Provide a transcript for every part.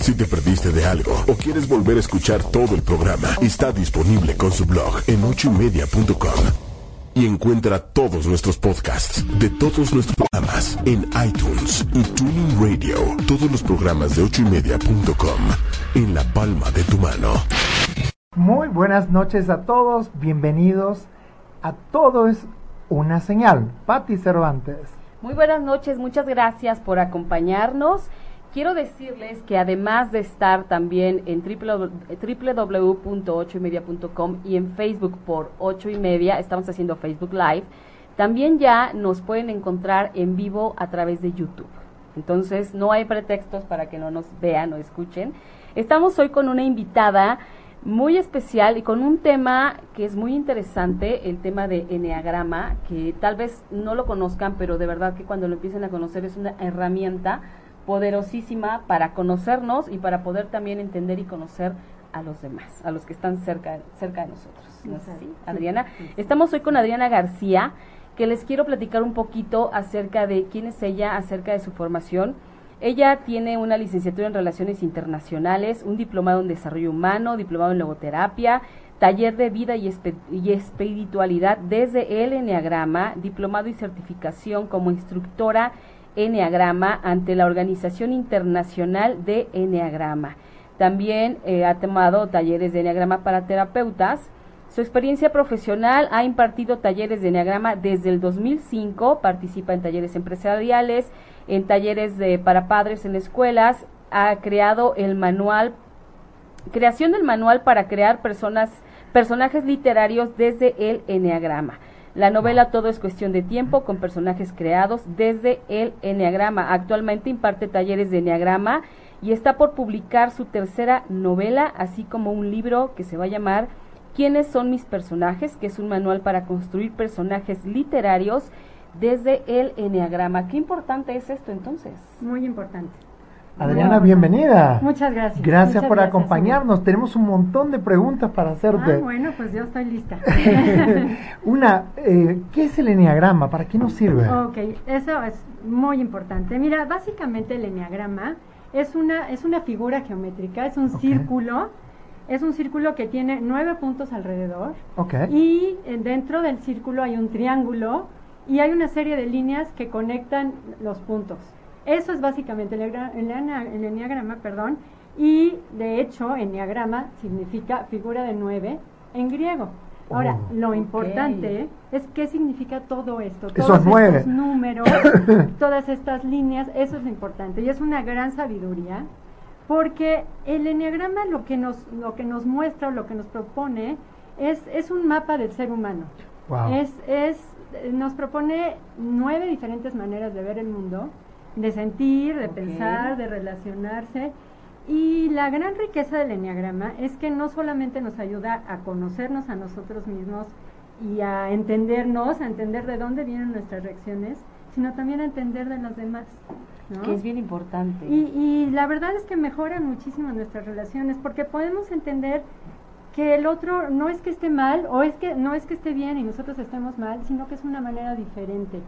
Si te perdiste de algo o quieres volver a escuchar todo el programa, está disponible con su blog en ochoymedia.com. Y encuentra todos nuestros podcasts de todos nuestros programas en iTunes y Tuning Radio. Todos los programas de ochoymedia.com en la palma de tu mano. Muy buenas noches a todos, bienvenidos a Todo es una señal. Patti Cervantes. Muy buenas noches, muchas gracias por acompañarnos. Quiero decirles que además de estar también en www.8ymedia.com y en Facebook por 8 y media, estamos haciendo Facebook Live, también ya nos pueden encontrar en vivo a través de YouTube. Entonces no hay pretextos para que no nos vean o escuchen. Estamos hoy con una invitada muy especial y con un tema que es muy interesante, el tema de Enneagrama, que tal vez no lo conozcan, pero de verdad que cuando lo empiecen a conocer es una herramienta poderosísima para conocernos y para poder también entender y conocer a los demás, a los que están cerca, cerca de nosotros. ¿No es así, Adriana? Estamos hoy con Adriana García, que les quiero platicar un poquito acerca de quién es ella, acerca de su formación ella tiene una licenciatura en Relaciones Internacionales, un diplomado en Desarrollo Humano, diplomado en Logoterapia, taller de vida y, espiritualidad desde el Enneagrama, diplomado y certificación como instructora Enneagrama ante la Organización Internacional de Enneagrama. También eh, ha tomado talleres de Enneagrama para terapeutas. Su experiencia profesional ha impartido talleres de Enneagrama desde el 2005, participa en talleres empresariales, en talleres de, para padres en escuelas, ha creado el manual, creación del manual para crear personas, personajes literarios desde el Enneagrama. La novela Todo es cuestión de tiempo con personajes creados desde el Enneagrama. Actualmente imparte talleres de Enneagrama y está por publicar su tercera novela, así como un libro que se va a llamar ¿Quiénes son mis personajes? que es un manual para construir personajes literarios desde el Enneagrama. ¿Qué importante es esto entonces? Muy importante. Adriana, bienvenida. Muchas gracias. Gracias por acompañarnos. Tenemos un montón de preguntas para hacerte. Ah, bueno, pues yo estoy lista. Una, eh, ¿qué es el enneagrama? ¿Para qué nos sirve? Ok, eso es muy importante. Mira, básicamente el enneagrama es una, es una figura geométrica, es un círculo. Es un círculo que tiene nueve puntos alrededor. Okay. Y eh, dentro del círculo hay un triángulo y hay una serie de líneas que conectan los puntos. Eso es básicamente el, el, enneagrama, perdón, y de hecho enneagrama significa figura de nueve en griego. Ahora, oh. lo importante es qué significa todo esto, todos estos números, todas estas líneas, eso es lo importante y es una gran sabiduría porque el enneagrama lo que nos lo que nos muestra o lo que nos propone es, es un mapa del ser humano. Es, es nos propone nueve diferentes maneras de ver el mundo, de sentir, de pensar, de relacionarse. Y la gran riqueza del enneagrama es que no solamente nos ayuda a conocernos a nosotros mismos y a entendernos, a entender de dónde vienen nuestras reacciones, sino también a entender de los demás. Que es bien importante. Y, y la verdad es que mejoran muchísimo nuestras relaciones porque podemos entender que el otro no es que esté mal o es que no es que esté bien y nosotros estemos mal, sino que es una manera diferente.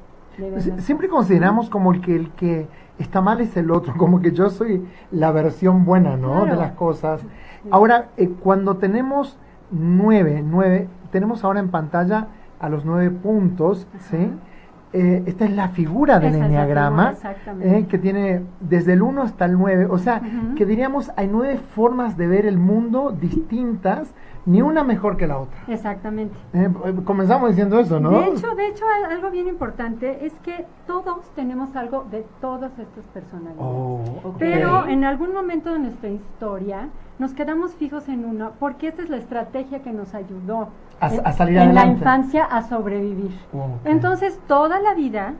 Siempre consideramos como el que el que está mal es el otro, como que yo soy la versión buena, ¿no? De las cosas. Ahora, eh, cuando tenemos nueve, nueve, tenemos ahora en pantalla a los nueve puntos, ¿sí? Eh, esta es la figura del enneagrama, eh, que tiene desde el 1 hasta el 9. O sea, que diríamos hay nueve formas de ver el mundo distintas, ni una mejor que la otra. Exactamente. Eh, comenzamos diciendo eso, ¿no? De hecho, de hecho, algo bien importante es que todos tenemos algo de todas estas personalidades. Oh, Pero en algún momento de nuestra historia nos quedamos fijos en uno, porque esta es la estrategia que nos ayudó a, salir en la infancia a sobrevivir. Entonces, toda la vida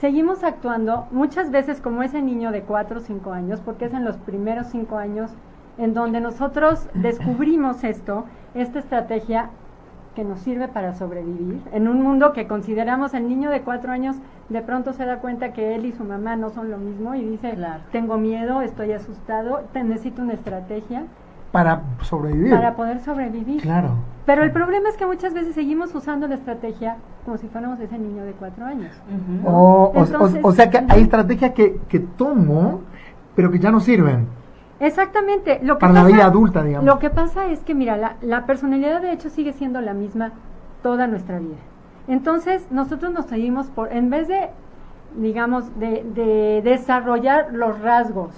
seguimos actuando muchas veces como ese niño de 4 o 5 años, porque es en los primeros 5 años en donde nosotros descubrimos esto, esta estrategia que nos sirve para sobrevivir. En un mundo que consideramos el niño de 4 años, de pronto se da cuenta que él y su mamá no son lo mismo y dice, tengo miedo, estoy asustado, necesito una estrategia para sobrevivir. Para poder sobrevivir. Claro. Pero el problema es que muchas veces seguimos usando la estrategia como si fuéramos ese niño de cuatro años. o, sea que hay estrategias que, que tomo, pero que ya no sirven. Exactamente. Lo que Para pasa, la vida adulta, digamos. Lo que pasa es que, mira, la, la personalidad de hecho sigue siendo la misma toda nuestra vida. Entonces, nosotros nos seguimos por, en vez de, digamos, de, de desarrollar los rasgos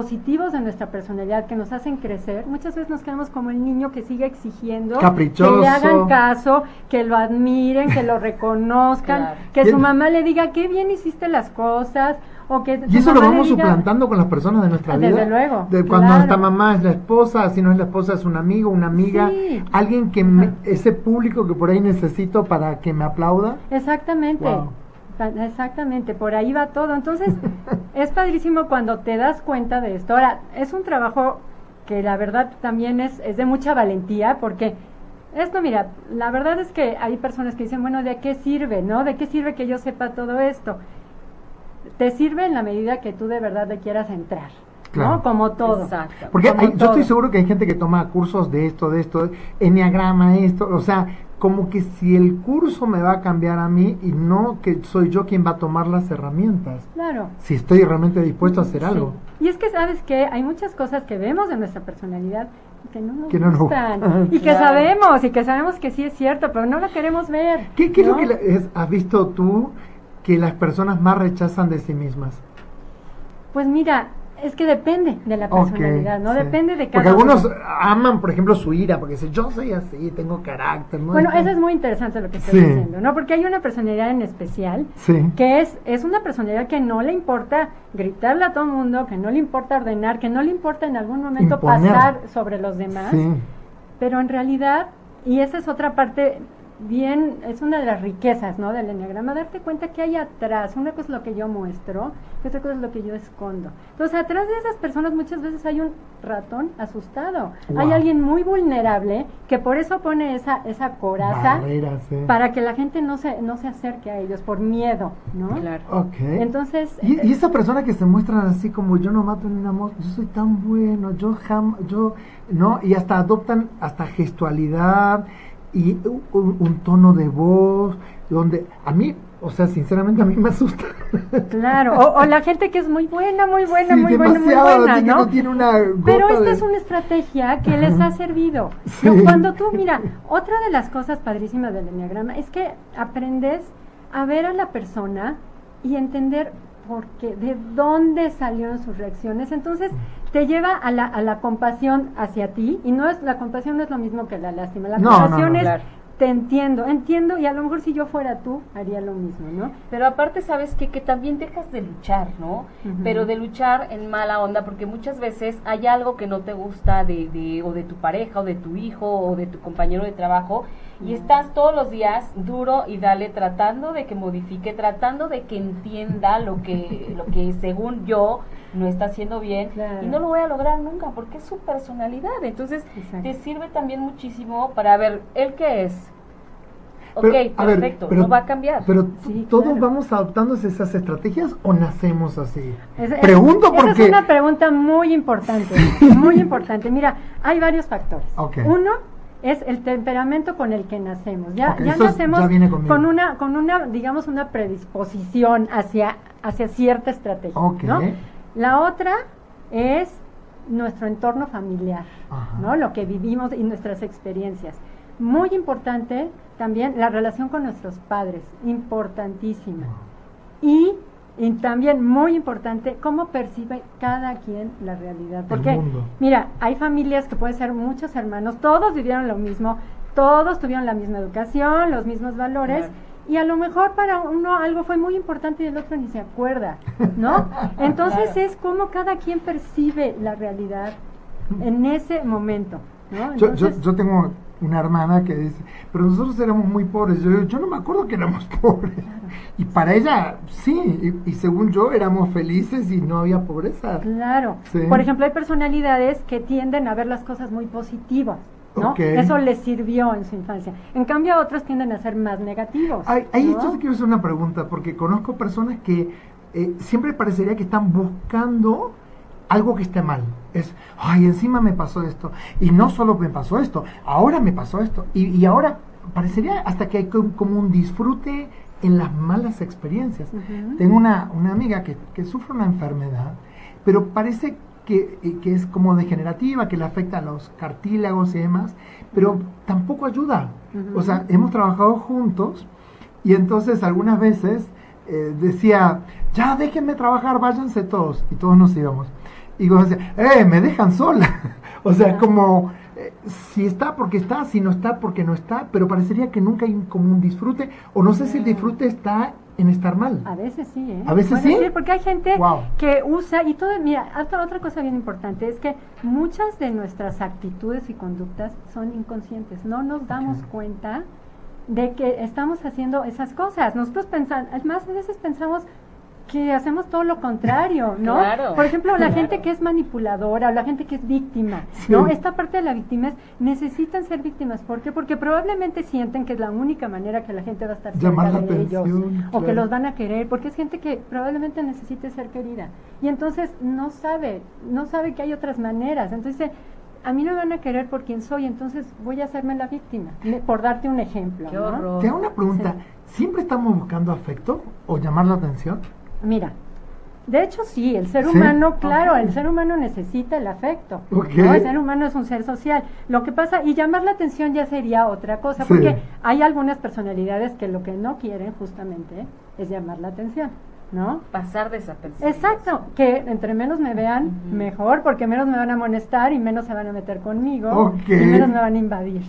positivos de nuestra personalidad que nos hacen crecer, muchas veces nos quedamos como el niño que sigue exigiendo Caprichoso. que le hagan caso, que lo admiren, que lo reconozcan, Claro. que su mamá le diga qué bien hiciste las cosas o que Y eso lo vamos diga- suplantando con las personas de nuestra Ah, vida. desde luego, De cuando claro. nuestra mamá es la esposa, si no es la esposa es un amigo, una amiga, Sí. alguien que me- ese público que por ahí necesito para que me aplauda. Exactamente. Wow. Ta- Exactamente, por ahí va todo. Entonces, es padrísimo cuando te das cuenta de esto. Ahora, es un trabajo que la verdad también es, es de mucha valentía, porque esto, mira, la verdad es que hay personas que dicen, bueno, ¿de qué sirve, no? ¿De qué sirve que yo sepa todo esto? Te sirve en la medida que tú de verdad le quieras entrar, Claro. ¿no? Como todo. Exacto. Porque Como hay- yo estoy seguro que hay gente que toma cursos de esto, de esto, enneagrama, esto, o sea, como que si el curso me va a cambiar a mí y no que soy yo quien va a tomar las herramientas, Claro. si estoy realmente dispuesto a hacer algo. Y es que sabes que hay muchas cosas que vemos de nuestra personalidad que no nos Que no nos- gustan y que Claro. sabemos y que sabemos que sí es cierto, pero no lo queremos ver. ¿Qué, qué es lo que la- es- has visto tú que las personas más rechazan de sí mismas? Pues mira, es que depende de la personalidad, ¿no? sí. Depende de cada Porque algunos uno. aman, por ejemplo, su ira, porque dicen, yo soy así, tengo carácter. ¿no? Bueno, eso es muy interesante lo que estás Sí. diciendo, ¿no? Porque hay una personalidad en especial Sí. que es, es una personalidad que no le importa gritarle a todo el mundo, que no le importa ordenar, que no le importa en algún momento Imponer. pasar sobre los demás. Pero en realidad, y esa es otra parte bien, es una de las riquezas, ¿no? Del enneagrama, darte cuenta que hay atrás. Una cosa es lo que yo muestro, y otra cosa es lo que yo escondo. Entonces, atrás de esas personas muchas veces hay un ratón asustado. Wow. Hay alguien muy vulnerable que por eso pone esa, esa coraza Barreras, sí. para que la gente no se, no se acerque a ellos por miedo, ¿no? Claro. Ok. Entonces, Y, y esa persona que se muestran así como yo no mato ni una mosca, yo soy tan bueno, yo jam, yo, ¿no? Y hasta adoptan hasta gestualidad y un, un- tono de voz, donde a mí, o sea, sinceramente a mí me asusta. claro, o, o la gente que es muy buena, muy buena, Sí, muy buena, muy buena, ¿no? no tiene una Pero esta de- es una estrategia que les ha servido. Sí. ¿no? Cuando tú, mira, otra de las cosas padrísimas del enneagrama es que aprendes a ver a la persona y entender por qué, de dónde salieron sus reacciones. Entonces, te lleva a la, a la compasión hacia ti y no es la compasión no es lo mismo que la lástima. La No, compasión no, es claro. te entiendo, entiendo y a lo mejor si yo fuera tú haría lo mismo, ¿no? Pero aparte, ¿sabes qué? Que también dejas de luchar, ¿no? Pero de luchar en mala onda, porque muchas veces hay algo que no te gusta de, de, o de tu pareja, o de tu hijo, o de tu compañero de trabajo, y estás todos los días duro y dale tratando de que modifique, tratando de que entienda lo que, lo que según yo no está haciendo bien, Claro. y no lo voy a lograr nunca, porque es su personalidad. Entonces, Exacto. te sirve también muchísimo para ver, ¿él qué es? Pero, ok, a ver, perfecto, pero- no va a cambiar. Pero Sí, todos claro. vamos adoptando esas estrategias o nacemos así. Es- es- Pregunto esa porque es una pregunta muy importante, muy importante. Mira, hay varios factores. Ok. Uno es el temperamento con el que nacemos. Ya, ya nacemos ya con una, con una, digamos, una predisposición hacia, hacia cierta estrategia. La otra es nuestro entorno familiar, Ajá. ¿no? Lo que vivimos y nuestras experiencias. Muy importante también la relación con nuestros padres, importantísima. Y, y también muy importante cómo percibe cada quien la realidad. Porque, mira, hay familias que pueden ser muchos hermanos, todos vivieron lo mismo, todos tuvieron la misma educación, los mismos valores. Claro. Y a lo mejor para uno algo fue muy importante y el otro ni se acuerda, ¿no? Entonces Claro. es como cada quien percibe la realidad en ese momento, ¿no? Yo, yo, yo tengo una hermana que dice, pero nosotros éramos muy pobres. Yo, yo no me acuerdo que éramos pobres. Y para ella, sí, y, y según yo éramos felices y no había pobreza. Claro. Sí. Por ejemplo, hay personalidades que tienden a ver las cosas muy positivas, ¿no? Eso les sirvió en su infancia. En cambio, otros tienden a ser más negativos. Ahí, ahí ¿no? yo te quiero hacer una pregunta, porque conozco personas que eh, siempre parecería que están buscando algo que esté mal. Es, ay, encima me pasó esto. Y no solo me pasó esto, ahora me pasó esto. Y, y ahora parecería hasta que hay co- como un disfrute en las malas experiencias. Tengo una, una amiga que, que sufre una enfermedad, pero parece que, eh, que es como degenerativa, que le afecta a los cartílagos y demás, pero tampoco ayuda. O sea, hemos trabajado juntos y entonces algunas veces eh, decía, ya déjenme trabajar, váyanse todos. Y todos nos íbamos. Y yo decía, ¡eh, me dejan sola! o sea, como eh, si está porque está, si no está porque no está, pero parecería que nunca hay como un disfrute, o no sé si el disfrute está en estar mal. A veces sí, ¿eh? A veces sí. porque hay gente que usa, y todo, mira, otra, otra cosa bien importante es que muchas de nuestras actitudes y conductas son inconscientes, no nos damos cuenta de que estamos haciendo esas cosas. Nosotros pensamos, más a veces pensamos que hacemos todo lo contrario, ¿no? Por ejemplo, la gente que es manipuladora o la gente que es víctima, ¿no? Esta parte de la víctima es, necesitan ser víctimas. ¿Por qué? Porque probablemente sienten que es la única manera que la gente va a estar cerca de ellos o que los van a querer, porque es gente que probablemente necesite ser querida. Y entonces no sabe, no sabe que hay otras maneras. Entonces a mí no me van a querer por quien soy, entonces voy a hacerme la víctima, por darte un ejemplo. Te hago una pregunta, ¿siempre estamos buscando afecto o llamar la atención? Mira, de hecho sí, el ser humano, claro, el ser humano necesita el afecto. El ser humano es un ser social. Lo que pasa, y llamar la atención ya sería otra cosa, porque hay algunas personalidades que lo que no quieren justamente es llamar la atención. ¿no? Pasar desapercibido. Exacto, que entre menos me vean, mejor, porque menos me van a amonestar y menos se van a meter conmigo y menos me van a invadir.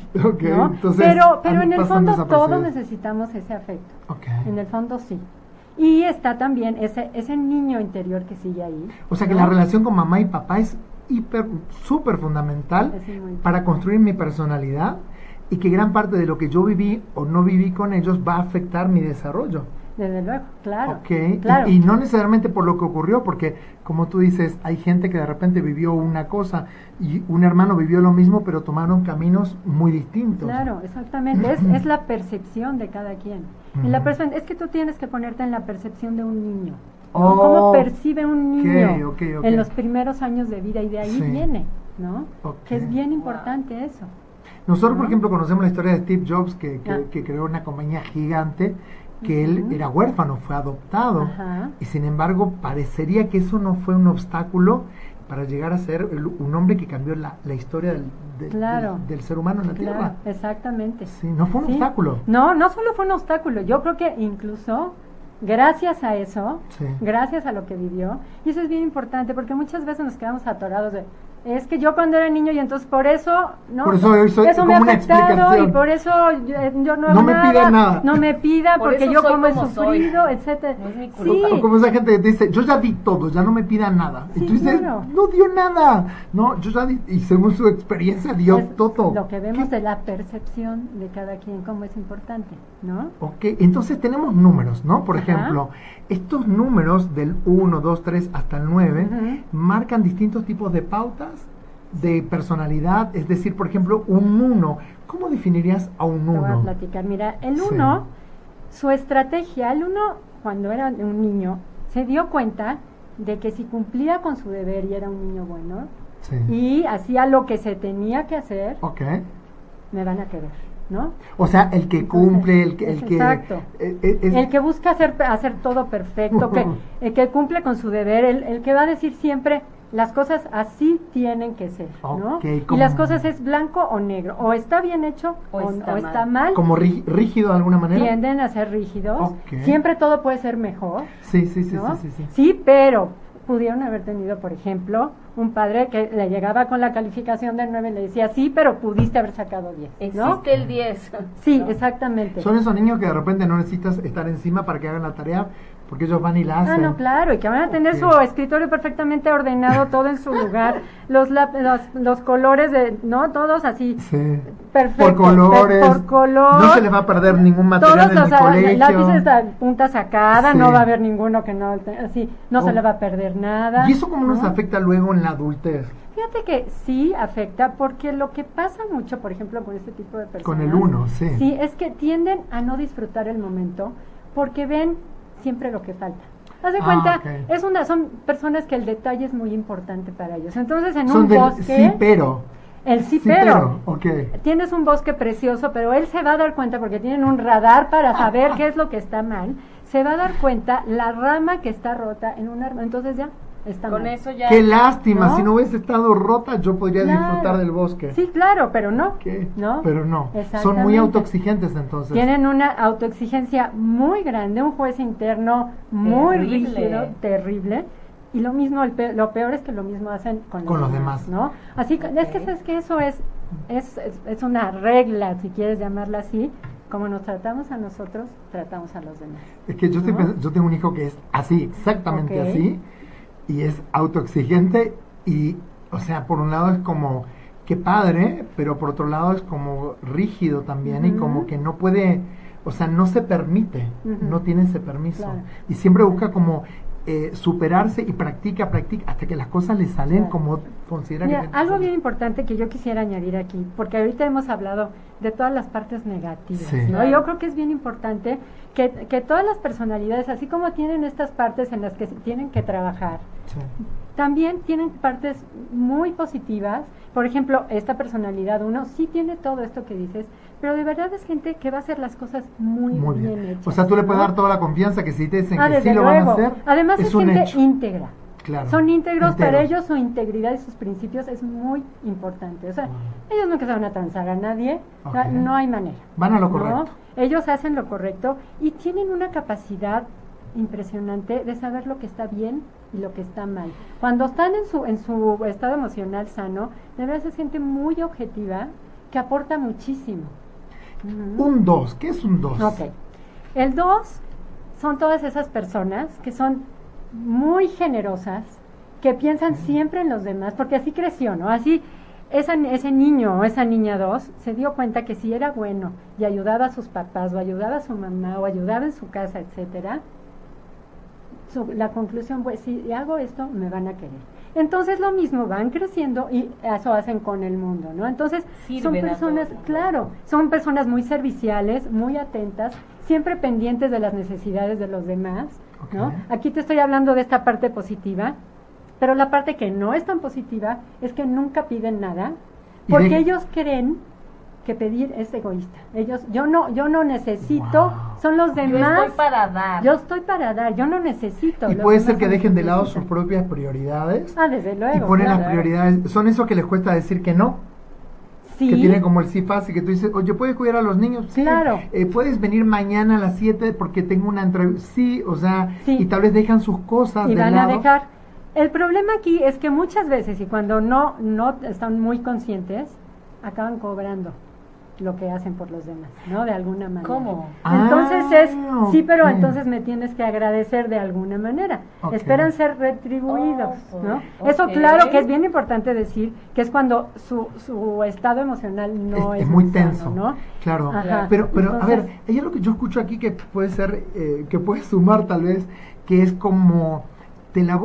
pero pero en el fondo todos necesitamos ese afecto. En el fondo sí. Y está también ese, ese niño interior que sigue ahí. O sea que la relación con mamá y papá es hiper, súper fundamental para construir mi personalidad y que gran parte de lo que yo viví o no viví con ellos va a afectar mi desarrollo. Desde luego, claro. claro. Y, no necesariamente por lo que ocurrió, porque como tú dices, hay gente que de repente vivió una cosa y un hermano vivió lo mismo, pero tomaron caminos muy distintos. Claro, exactamente. es, es la percepción de cada quien. Y la es que tú tienes que ponerte en la percepción de un niño. ¿Cómo percibe un niño en los primeros años de vida? Y de ahí viene, ¿no? Que es bien importante eso. Nosotros, por ejemplo, conocemos la historia de Steve Jobs, que, que, ah. que creó una compañía gigante que él era huérfano, fue adoptado, y sin embargo parecería que eso no fue un obstáculo para llegar a ser un hombre que cambió la, la historia del, del, ser humano en la Tierra. Exactamente. Sí, no fue un obstáculo. No, no solo fue un obstáculo, yo creo que incluso gracias a eso, gracias a lo que vivió, y eso es bien importante porque muchas veces nos quedamos atorados de, es que yo cuando era niño y entonces por eso, ¿no? Por eso, eso me ha afectado y por eso yo, no No me pida nada. No me pida porque yo como, he sufrido, etcétera. sí. como esa gente que dice, yo ya di todo, ya no me pida nada. y tú dices, no dio nada. No, yo ya di, y según su experiencia dio todo. Lo que vemos de la percepción de cada quien, cómo es importante, ¿no? Ok, entonces tenemos números, ¿no? Por ejemplo, estos números del 1, 2, 3 hasta el 9 marcan distintos tipos de pautas de personalidad, es decir, por ejemplo, un 1. ¿Cómo definirías a un 1? Voy a platicar. Mira, el 1, su estrategia, el 1 cuando era un niño, se dio cuenta de que si cumplía con su deber y era un niño bueno, y hacía lo que se tenía que hacer, me van a querer. ¿no? O sea, el que cumple, el que... El que exacto. Eh, eh, el que busca hacer, hacer todo perfecto, que, el que cumple con su deber, el, el, que va a decir siempre las cosas así tienen que ser, ¿no? y las cosas es blanco o negro, o está bien hecho o, está, mal. Como rígido de alguna manera. Tienden a ser rígidos. Siempre todo puede ser mejor. Sí, sí, sí, sí, sí, sí. Sí, pero pudieron haber tenido, por ejemplo, un padre que le llegaba con la calificación de 9 y le decía, sí, pero pudiste haber sacado 10. ¿no? Existe el 10. Sí, exactamente. Son esos niños que de repente no necesitas estar encima para que hagan la tarea, porque ellos van y la hacen. Ah, no, claro, y que van a tener su escritorio perfectamente ordenado, todo en su lugar, los, los, los colores, de, ¿no? Todos así. Sí. Perfecto. Por colores. Por color. No se les va a perder ningún material Todos en el colegio. lápices de punta sacada, no va a haber ninguno que no, así, no se oh. le va a perder nada. ¿Y eso cómo nos afecta luego en la adultez? Fíjate que sí afecta, porque lo que pasa mucho, por ejemplo, con este tipo de personas. Con el uno, sí. Sí, es que tienden a no disfrutar el momento porque ven siempre lo que falta. Haz de ah, cuenta, es una, son personas que el detalle es muy importante para ellos. Entonces, en un bosque. Sí, pero. El sí, pero. Okay. Tienes un bosque precioso, pero él se va a dar cuenta, porque tienen un radar para saber qué es lo que está mal. Se va a dar cuenta la rama que está rota en un árbol. Entonces ya, está Con mal. eso ya. Qué lástima, ¿No? si no hubiese estado rota yo podría Claro. disfrutar del bosque. Sí, claro, pero no. ¿Qué? ¿No? Pero no. Son muy autoexigentes entonces. Tienen una autoexigencia muy grande, un juez interno muy Terrible. rígido, terrible. Y lo mismo, el pe- lo peor es que lo mismo hacen con, Con los demás. ¿no? Así que es que sabes que eso es, es, es, es una regla, si quieres llamarla así. Como nos tratamos a nosotros, tratamos a los demás. Es que yo, estoy yo tengo un hijo que es así, exactamente así, y es autoexigente y, o sea, por un lado es como, qué padre, pero por otro lado es como rígido también y como que no puede, o sea, no se permite, no tiene ese permiso. Claro. Y siempre busca como eh, superarse y practica, practica, hasta que las cosas le salen Claro. como considera Mira, que... algo bien importante que yo quisiera añadir aquí, porque ahorita hemos hablado de todas las partes negativas, Sí. ¿no? Yo creo que es bien importante que, que todas las personalidades, así como tienen estas partes en las que tienen que trabajar, Sí. también tienen partes muy positivas. Por ejemplo, esta personalidad uno sí tiene todo esto que dices, pero de verdad es gente que va a hacer las cosas muy, Muy bien. bien. hechas. O sea, tú le puedes ¿no? dar toda la confianza que si te dicen Ah, que sí lo van a hacer, Además es, es un gente hecho. íntegra. Claro. Son íntegros, para Enteros. ellos su integridad y sus principios es muy importante. O sea, Wow. ellos nunca se van a transar a nadie, o sea, Ok. no hay manera. Van a lo ¿no? correcto. Ellos hacen lo correcto y tienen una capacidad impresionante de saber lo que está bien y lo que está mal. Cuando están en su, en su estado emocional sano, de verdad es gente muy objetiva que aporta muchísimo. Un 2, ¿qué es un 2? Ok. El 2 son todas esas personas que son muy generosas, que piensan siempre en los demás, porque así creció, ¿no? Así esa, ese niño o esa niña 2 se dio cuenta que si era bueno y ayudaba a sus papás o ayudaba a su mamá o ayudaba en su casa, etcétera, su- la conclusión fue, si hago esto, me van a querer. Entonces lo mismo, van creciendo y eso hacen con el mundo, ¿no? Entonces son Sirven personas, claro, son personas muy serviciales, muy atentas, siempre pendientes de las necesidades de los demás, ¿no? Aquí te estoy hablando de esta parte positiva, pero la parte que no es tan positiva es que nunca piden nada, porque de- ellos creen que pedir es egoísta. Ellos, yo no, yo no necesito, Wow. son los Yo demás. estoy para dar. Yo estoy para dar, yo no necesito. Y puede ser que dejen de lado necesitan. sus propias prioridades Ah, desde luego. y ponen claro. las prioridades. Son esos que les cuesta decir que no, Sí, que tienen como el sí fácil, que tú dices, oye, ¿puedes cuidar a los niños? Sí. Claro. Eh, ¿Puedes venir mañana a las 7 porque tengo una entrevista? Sí, o sea, Sí. y tal vez dejan sus cosas y de van lado. a dejar. El problema aquí es que muchas veces, y cuando no, no están muy conscientes, acaban cobrando lo que hacen por los demás, ¿no? De alguna manera. ¿Cómo? Entonces Ah, es, sí, pero entonces me tienes que agradecer de alguna manera. Esperan ser retribuidos, Oh, ¿no? Eso claro que es bien importante decir, que es cuando su, su estado emocional no es, es, es muy sano, tenso, ¿no? claro. Ajá. Pero, pero a ver, hay algo que yo escucho aquí que puede ser, eh, que puede sumar tal vez, que es como, te la,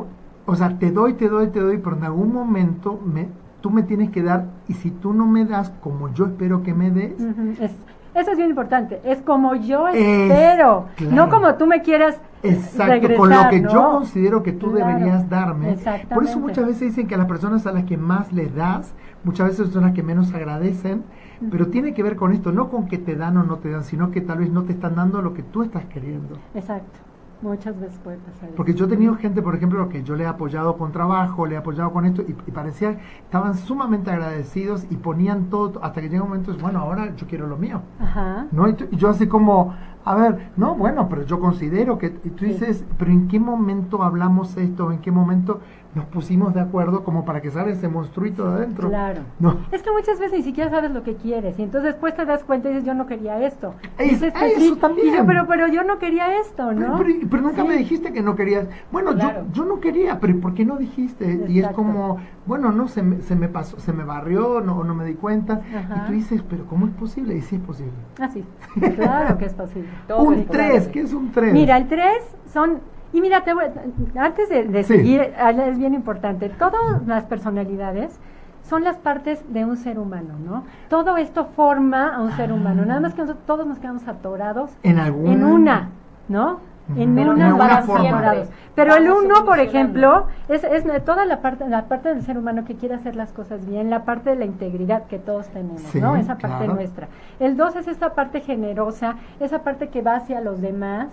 o sea, te doy, te doy, te doy, pero en algún momento me, tú me tienes que dar, y si tú no me das como yo espero que me des, es- eso es bien importante. Es como yo Es- espero, claro. no como tú me quieras Exacto, regresar, con lo que ¿no? yo considero que tú Claro, deberías darme. Por eso muchas veces dicen que a las personas a las que más les das, muchas veces son las que menos agradecen, pero tiene que ver con esto, no con que te dan o no te dan, sino que tal vez no te están dando lo que tú estás queriendo. Exacto. Muchas veces puede pasar. eso. Porque yo he tenido gente, por ejemplo, que yo le he apoyado con trabajo, le he apoyado con esto, y, y parecía, estaban sumamente agradecidos y ponían todo, hasta que llega un momento, es, bueno, ahora yo quiero lo mío. Ajá. ¿no? Y, tú- y yo así como, a ver, no, bueno, pero yo considero que, y tú Sí. dices, pero ¿en qué momento hablamos esto? ¿En qué momento nos pusimos de acuerdo como para que salga ese monstruito de adentro? Claro. No. Es que muchas veces ni siquiera sabes lo que quieres y entonces después te das cuenta y dices yo no quería esto. Es- dices ah, eso también. Y yo, pero pero yo no quería esto, ¿no? Pero, pero- pero nunca Sí. me dijiste que no querías. Bueno, Claro. yo, yo no quería, pero ¿y ¿por qué no dijiste? Y es Exacto. como, bueno, no, se me, se me pasó, se me barrió, no, no me di cuenta. Ajá. Y tú dices, pero ¿cómo es posible? Y sí es posible. Ah, sí. Claro que es posible. Todo un es 3, posible. ¿qué es un 3? Mira, el 3 son... Y mira, te voy- antes de, de Sí. seguir, ah, es bien importante, todas las personalidades son las partes de un ser humano, ¿no? Todo esto forma a un ser humano, nada más que nosotros todos nos quedamos atorados en algún... en una, ¿no? En Pero una para atorados. Pero el uno, por ejemplo, es, es toda la parte, la parte del ser humano que quiere hacer las cosas bien, la parte de la integridad que todos tenemos, Sí, ¿no? Esa parte claro. nuestra. El dos es esta parte generosa, esa parte que va hacia los demás,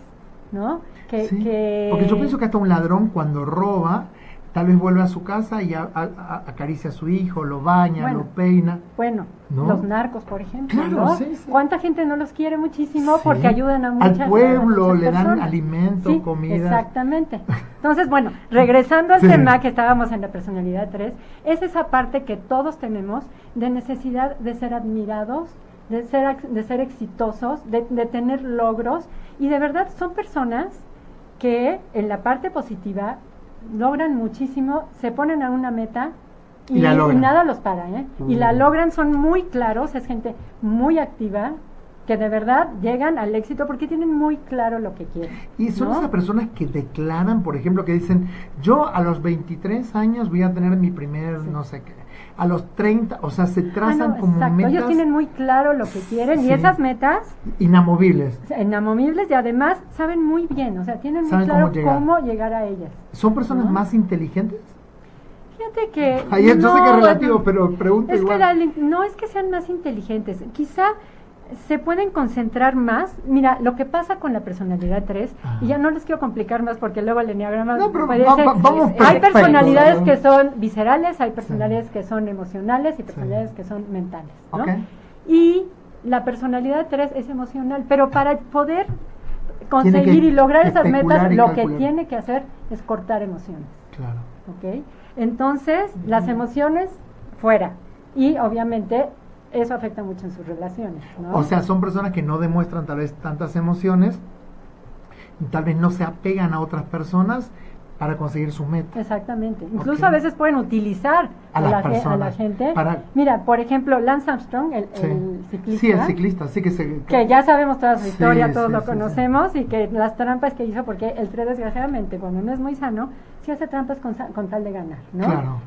¿no? Que, Sí, que- Porque yo pienso que hasta un ladrón cuando roba tal vez vuelve a su casa y a- a- a- acaricia a su hijo, lo baña, Bueno. lo peina. Bueno, ¿No? los narcos, por ejemplo. Claro, ¿no? sí, sí. ¿Cuánta gente no los quiere muchísimo Sí. porque ayudan a Al muchas pueblo, a muchas le dan alimento, comida. Exactamente. Entonces, bueno, regresando al tema que estábamos en la personalidad 3, es esa parte que todos tenemos de necesidad de ser admirados, de ser, de ser exitosos, de, de tener logros. Y de verdad son personas que en la parte positiva logran muchísimo, se ponen a una meta Y nada los para, ¿eh? Y la Mm. logran, son muy claros, es gente muy activa, que de verdad llegan al éxito porque tienen muy claro lo que quieren. Y son ¿no? esas personas que declaran, por ejemplo, que dicen, yo a los 23 años voy a tener mi primer, no sé qué, a los 30, o sea, se Ah, trazan no, como exacto. metas Ellos tienen muy claro lo que quieren Sí. y esas metas inamovibles. inamovibles y además saben muy bien, o sea, tienen muy claro cómo llegar. cómo llegar a ellas. ¿Son personas ¿No? más inteligentes? Fíjate que... Yo sé no, que es relativo, pero pregunto Es que igual. la- no es que sean más inteligentes, quizá se pueden concentrar más. Mira, lo que pasa con la personalidad 3, y ya no les quiero complicar más porque luego el enneagrama No, pero puede va- ser- va- vamos hay personalidades que son viscerales, hay personalidades que son emocionales y personalidades que son mentales, ¿no? Y la personalidad 3 es emocional, pero para poder conseguir y lograr esas metas, lo calcular. que tiene que hacer es cortar emociones. Claro. ¿ok? Entonces, las emociones fuera. Y obviamente eso afecta mucho en sus relaciones, ¿no? O sea, son personas que no demuestran tal vez tantas emociones, y tal vez no se apegan a otras personas para conseguir sus metas. Exactamente. Incluso a veces pueden utilizar A a, las la, ge- a la personas gente. para- Mira, por ejemplo, Lance Armstrong, el, Sí. el ciclista. Sí, el ciclista, sí que se... Que ya sabemos toda su Sí, historia, todos sí, lo conocemos, y que las trampas que hizo, porque el 3 desgraciadamente, cuando no es muy sano, sí hace trampas con, con tal de ganar, ¿no? Claro.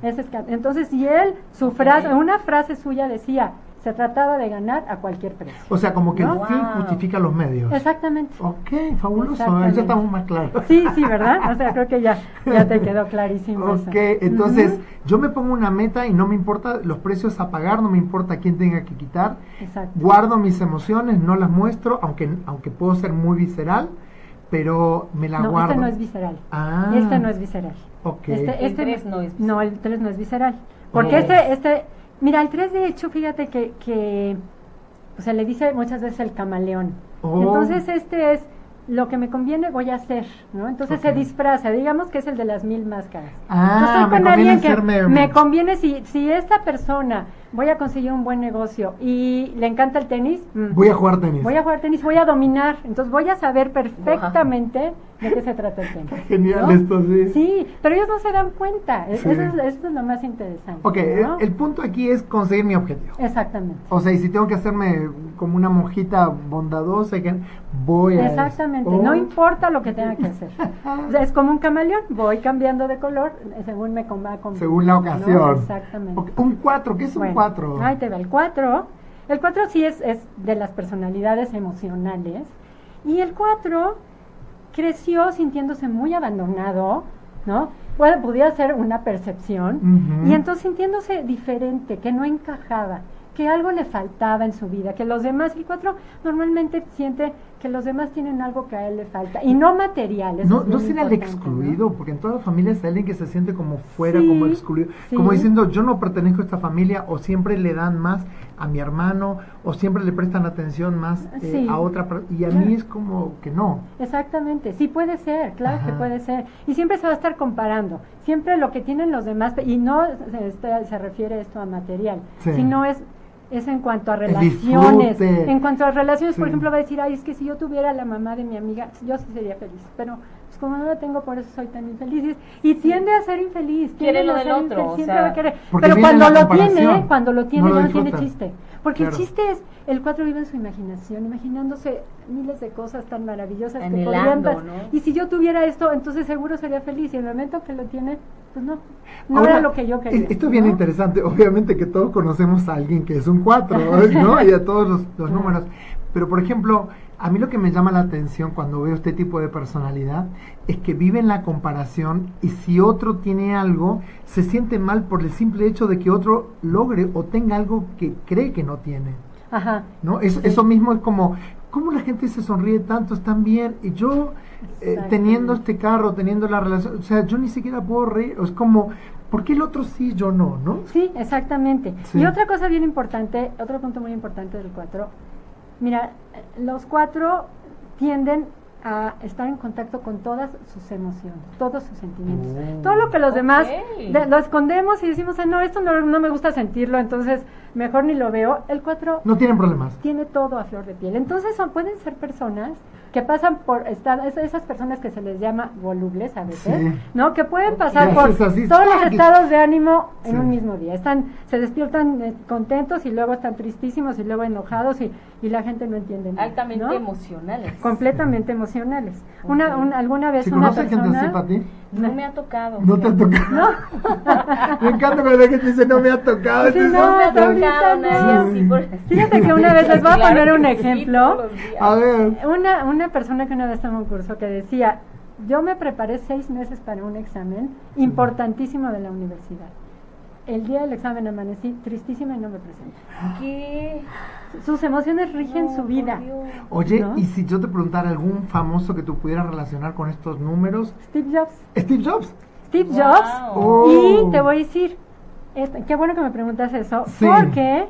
Entonces, si él, su frase, una frase suya decía, se trataba de ganar a cualquier precio. O sea, como que ¿No? el fin Wow. justifica los medios. Exactamente. Ok, fabuloso, Exactamente. ya estamos más claros. Sí, sí, ¿verdad? O sea, creo que ya, ya te quedó clarísimo eso. Ok, entonces Ujú. yo me pongo una meta y no me importa los precios a pagar, no me importa quién tenga que quitar. Exacto. Guardo mis emociones, no las muestro, aunque, aunque puedo ser muy visceral, pero me la No, guardo. este no es visceral. Ah. Este no es visceral. Ok. Este, El este tres no es No, visceral. el 3 no es visceral. Porque Oh. este, este, mira, el 3 de hecho, fíjate que, que se le dice muchas veces el camaleón. Oh. Entonces este es lo que me conviene voy a hacer, ¿no? Entonces se disfraza, digamos que es el de las mil máscaras. Ah, estoy me con conviene alguien que me conviene si, si esta persona voy a conseguir un buen negocio y le encanta el tenis, mm, Voy a jugar tenis. voy a jugar tenis, voy a dominar, entonces voy a saber perfectamente de qué se trata el tenis. Genial ¿no? esto, sí. Sí, pero ellos no se dan cuenta. E- Sí. Eso, es, eso es lo más interesante. Ok, ¿no? el, el punto aquí es conseguir mi objetivo. Exactamente. O sea, y si tengo que hacerme como una monjita bondadosa, voy a... Exactamente, Oh. no importa lo que tenga que hacer. O sea, es como un camaleón, voy cambiando de color según me conva con- Según la ¿no? ocasión. Exactamente. Un 4, ¿qué es un Bueno, 4? Ahí te va el 4. El 4 sí es, es de las personalidades emocionales. Y el 4 creció sintiéndose muy abandonado, ¿no? Puede, pudiera ser una percepción. Y entonces sintiéndose diferente, que no encajaba, que algo le faltaba en su vida, que los demás, el 4 normalmente siente que los demás tienen algo que a él le falta, y no material. eso No, no será el excluido, porque en todas las familias hay alguien que se siente como fuera, Sí, como excluido, sí. como diciendo yo no pertenezco a esta familia, o siempre le dan más a mi hermano, o siempre le prestan atención más eh, Sí. a otra, y a Claro. mí es como que no. Exactamente, sí puede ser, claro que puede ser. Y siempre se va a estar comparando, siempre lo que tienen los demás, y no se, este, se refiere esto a material, sino es, es en cuanto a El relaciones. En cuanto a relaciones, por ejemplo, va a decir, ay, es que si yo tuviera la mamá de mi amiga, yo sí sería feliz, pero pues como no la tengo, por eso soy tan infeliz. Y, tiende a ser infeliz. Quiere tiende lo a del ser otro, infeliz, o siempre va a querer. Pero cuando lo tiene, cuando lo tiene, No lo ya no tiene chiste. Porque Claro. el chiste es, el 4 vive en su imaginación, imaginándose miles de cosas tan maravillosas que podrían pas- ¿no? Y si yo tuviera esto, entonces seguro sería feliz. Y en el momento que lo tiene, pues no, no Ahora, era lo que yo quería. es- Esto es bien ¿no? interesante. Obviamente que todos conocemos a alguien que es un 4, ¿no? Y a todos los, los números. Pero, por ejemplo, a mí lo que me llama la atención cuando veo este tipo de personalidad es que vive en la comparación y si otro tiene algo, se siente mal por el simple hecho de que otro logre o tenga algo que cree que no tiene. Ajá. ¿no? Es- Eso mismo es como ¿cómo la gente se sonríe tanto? Están bien. Y yo, eh, teniendo este carro, teniendo la relación, o sea, yo ni siquiera puedo reír. Es como, ¿por qué el otro sí, yo no? ¿no? Sí, exactamente. Y otra cosa bien importante, otro punto muy importante del 4, mira, los cuatro tienden a estar en contacto con todas sus emociones, todos sus sentimientos. Oh. Todo lo que los demás lo escondemos y decimos, no, esto no, no, me gusta sentirlo, entonces mejor ni lo veo. El 4 no tienen problemas. Tiene todo a flor de piel. Entonces son, pueden ser personas que pasan por estar esas personas que se les llama volubles a veces, ¿no? Que pueden pasar por todos los estados de ánimo en un mismo día. Están se despiertan eh, contentos y luego están tristísimos y luego enojados y, y la gente no entiende nada. Altamente emocionales. Completamente emocionales. Una, alguna vez una persona gente así, ti? No me ha tocado. ¿No te ha tocado? No. me encanta cuando la gente dice no me ha tocado. Sí, no, me ha tocado nadie Fíjate que una vez les voy a poner un ejemplo. A ver. Una, una persona que una vez tomó un curso que decía, yo me preparé seis meses para un examen importantísimo de la universidad. El día del examen amanecí tristísima y no me presenté. ¿Qué? Sus emociones rigen su vida. Oye, y si yo te preguntara algún famoso que tú pudieras relacionar con estos números. Steve Jobs. Steve Jobs. Steve Jobs. Y te voy a decir, qué bueno que me preguntas eso, porque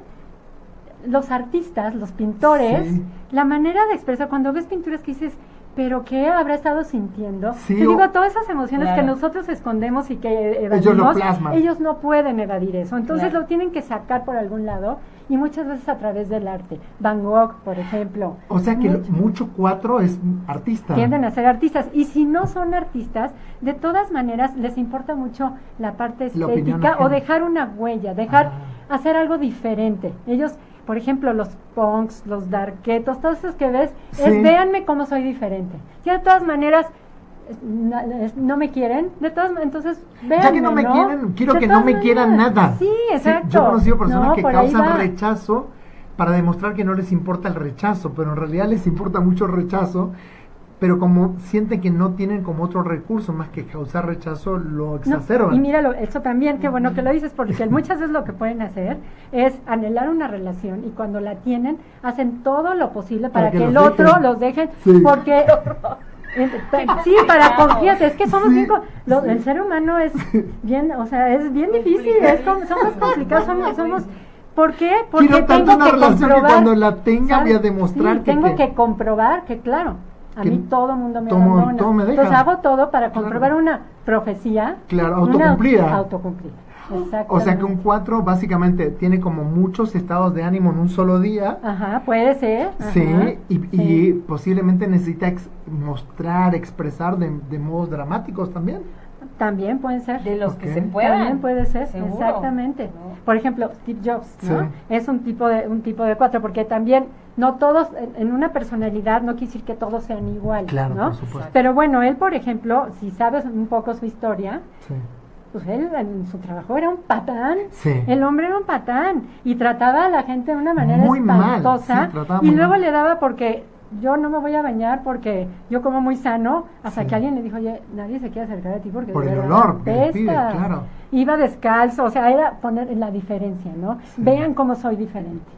los artistas, los pintores, la manera de expresar, cuando ves pinturas que dices, pero ¿qué habrá estado sintiendo? Te digo, todas esas emociones que nosotros escondemos y que evadimos, ellos, no pueden evadir eso. Entonces lo tienen que sacar por algún lado y muchas veces a través del arte. Van Gogh, por ejemplo. O sea que mucho, cuatro es artista. Tienden a ser artistas. Y si no son artistas, de todas maneras les importa mucho la parte estética o dejar una huella, dejar, ah. hacer algo diferente. Ellos por ejemplo, los punks, los darketos, todos esos que ves, es véanme cómo soy diferente. Ya de todas maneras, no, me quieren, de todas entonces véanme, Ya que no me quieren, quiero que no me quieran nada. Sí, exacto. yo he conocido personas que causan rechazo para demostrar que no les importa el rechazo, pero en realidad les importa mucho el rechazo pero como sienten que no tienen como otro recurso más que causar rechazo, lo exacerban. y míralo, eso también, qué bueno que lo dices, porque muchas veces lo que pueden hacer es anhelar una relación y cuando la tienen, hacen todo lo posible para, que, el otro los dejen, porque... sí, para confiar, es que somos bien, el ser humano es bien, o sea, es bien difícil, es como, somos complicados, somos, somos ¿Por qué? Porque tengo que comprobar, cuando la tenga voy a demostrar que tengo que comprobar que claro, a mí todo mundo me abandona. Todo me Entonces hago todo para comprobar una profecía. Claro, autocumplida. autocumplida. O sea que un 4 básicamente tiene como muchos estados de ánimo en un solo día. Ajá, puede ser. sí, y, posiblemente necesita mostrar, expresar de, de modos dramáticos también. También pueden ser. De los que se puedan. También puede ser, exactamente. Por ejemplo, Steve Jobs, ¿no? Es un tipo de un tipo de cuatro, porque también no todos, en, una personalidad no quiere decir que todos sean iguales, claro, ¿no? Por supuesto. Pero bueno, él, por ejemplo, si sabes un poco su historia, pues él en su trabajo era un patán. El hombre era un patán y trataba a la gente de una manera muy espantosa. y luego le daba porque yo no me voy a bañar porque yo como muy sano, hasta que alguien le dijo, oye, nadie se quiere acercar a ti porque Por el olor, claro. Iba descalzo, o sea, era poner la diferencia, ¿no? Vean cómo soy diferente.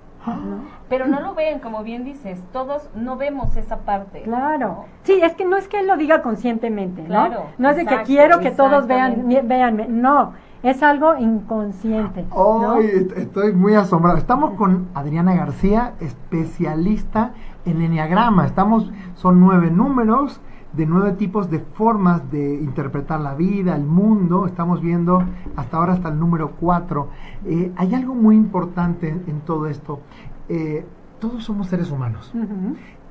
Pero no lo ven, como bien dices, todos no vemos esa parte. Claro. Sí, es que no es que él lo diga conscientemente, ¿no? no es de que quiero que todos vean, véanme, no, es algo inconsciente. Hoy estoy muy asombrado. Estamos con Adriana García, especialista en enneagrama. Estamos, son nueve números de nueve tipos de formas de interpretar la vida, el mundo. Estamos viendo hasta ahora hasta el número cuatro. Eh, hay algo muy importante en, todo esto. Eh, todos somos seres humanos.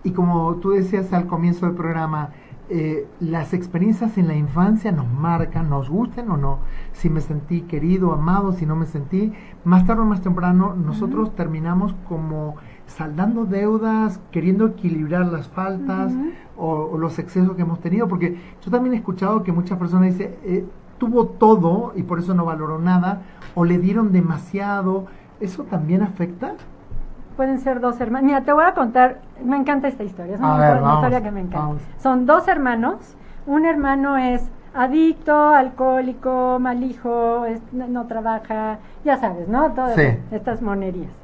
Y como tú decías al comienzo del programa, eh, las experiencias en la infancia nos marcan, nos gusten o no. Si me sentí querido, amado, si no me sentí, más tarde o más temprano nosotros terminamos como saldando deudas, queriendo equilibrar las faltas o, los excesos que hemos tenido, porque yo también he escuchado que muchas personas dicen, eh, tuvo todo y por eso no valoró nada, o le dieron demasiado, ¿eso también afecta? Pueden ser dos hermanos. Mira, te voy a contar, me encanta esta historia, es una, historia que me encanta. Son dos hermanos, un hermano es adicto, alcohólico, mal hijo, no, trabaja, ya sabes, ¿no? Todas estas monerías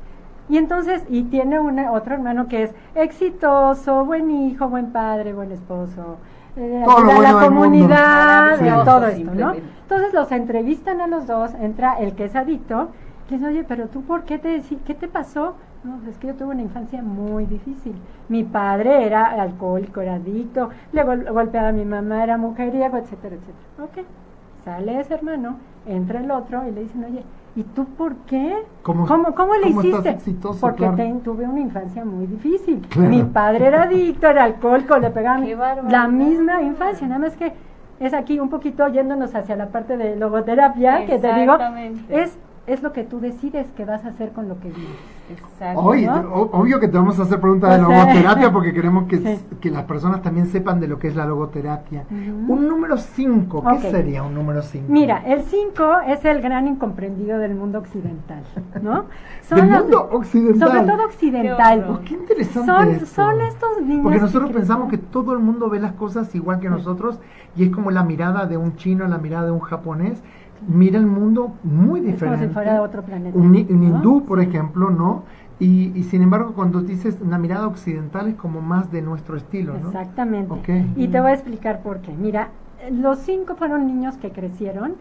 Y entonces, y tiene un otro hermano que es exitoso, buen hijo, buen padre, buen esposo, eh, la comunidad, todo esto, ¿no? Entonces los entrevistan a los dos, entra el que es adicto, y dice, oye, pero tú, ¿por qué te, qué te pasó? No, pues es que yo tuve una infancia muy difícil. Mi padre era alcohólico, era adicto, le golpeaba a mi mamá, era mujeriego, etcétera, etcétera. Ok, sale ese hermano, entra el otro y le dicen, oye, ¿y tú por qué? ¿Cómo, ¿Cómo, le hiciste? Porque tuve una infancia muy difícil. Mi padre era adicto, era alcohólico, le pegaba la misma infancia, nada más que es aquí un poquito yéndonos hacia la parte de logoterapia, que te digo, es es lo que tú decides que vas a hacer con lo que vives. Exacto. obvio que te vamos a hacer preguntas de logoterapia porque queremos que, que, las personas también sepan de lo que es la logoterapia. Un número 5, ¿qué sería un número 5? Mira, el 5 es el gran incomprendido del mundo occidental, ¿no? ¿Del mundo occidental? Sobre todo occidental. Oh, qué interesante son, son estos niños... Porque nosotros pensamos que todo el mundo ve las cosas igual que nosotros y es como la mirada de un chino, la mirada de un japonés mira el mundo muy diferente. Como si fuera de otro planeta. Un, hindú, por ejemplo, ¿no? Y, y, sin embargo, cuando dices una mirada occidental es como más de nuestro estilo, ¿no? Exactamente. Y te voy a explicar por qué. Mira, los cinco fueron niños que crecieron.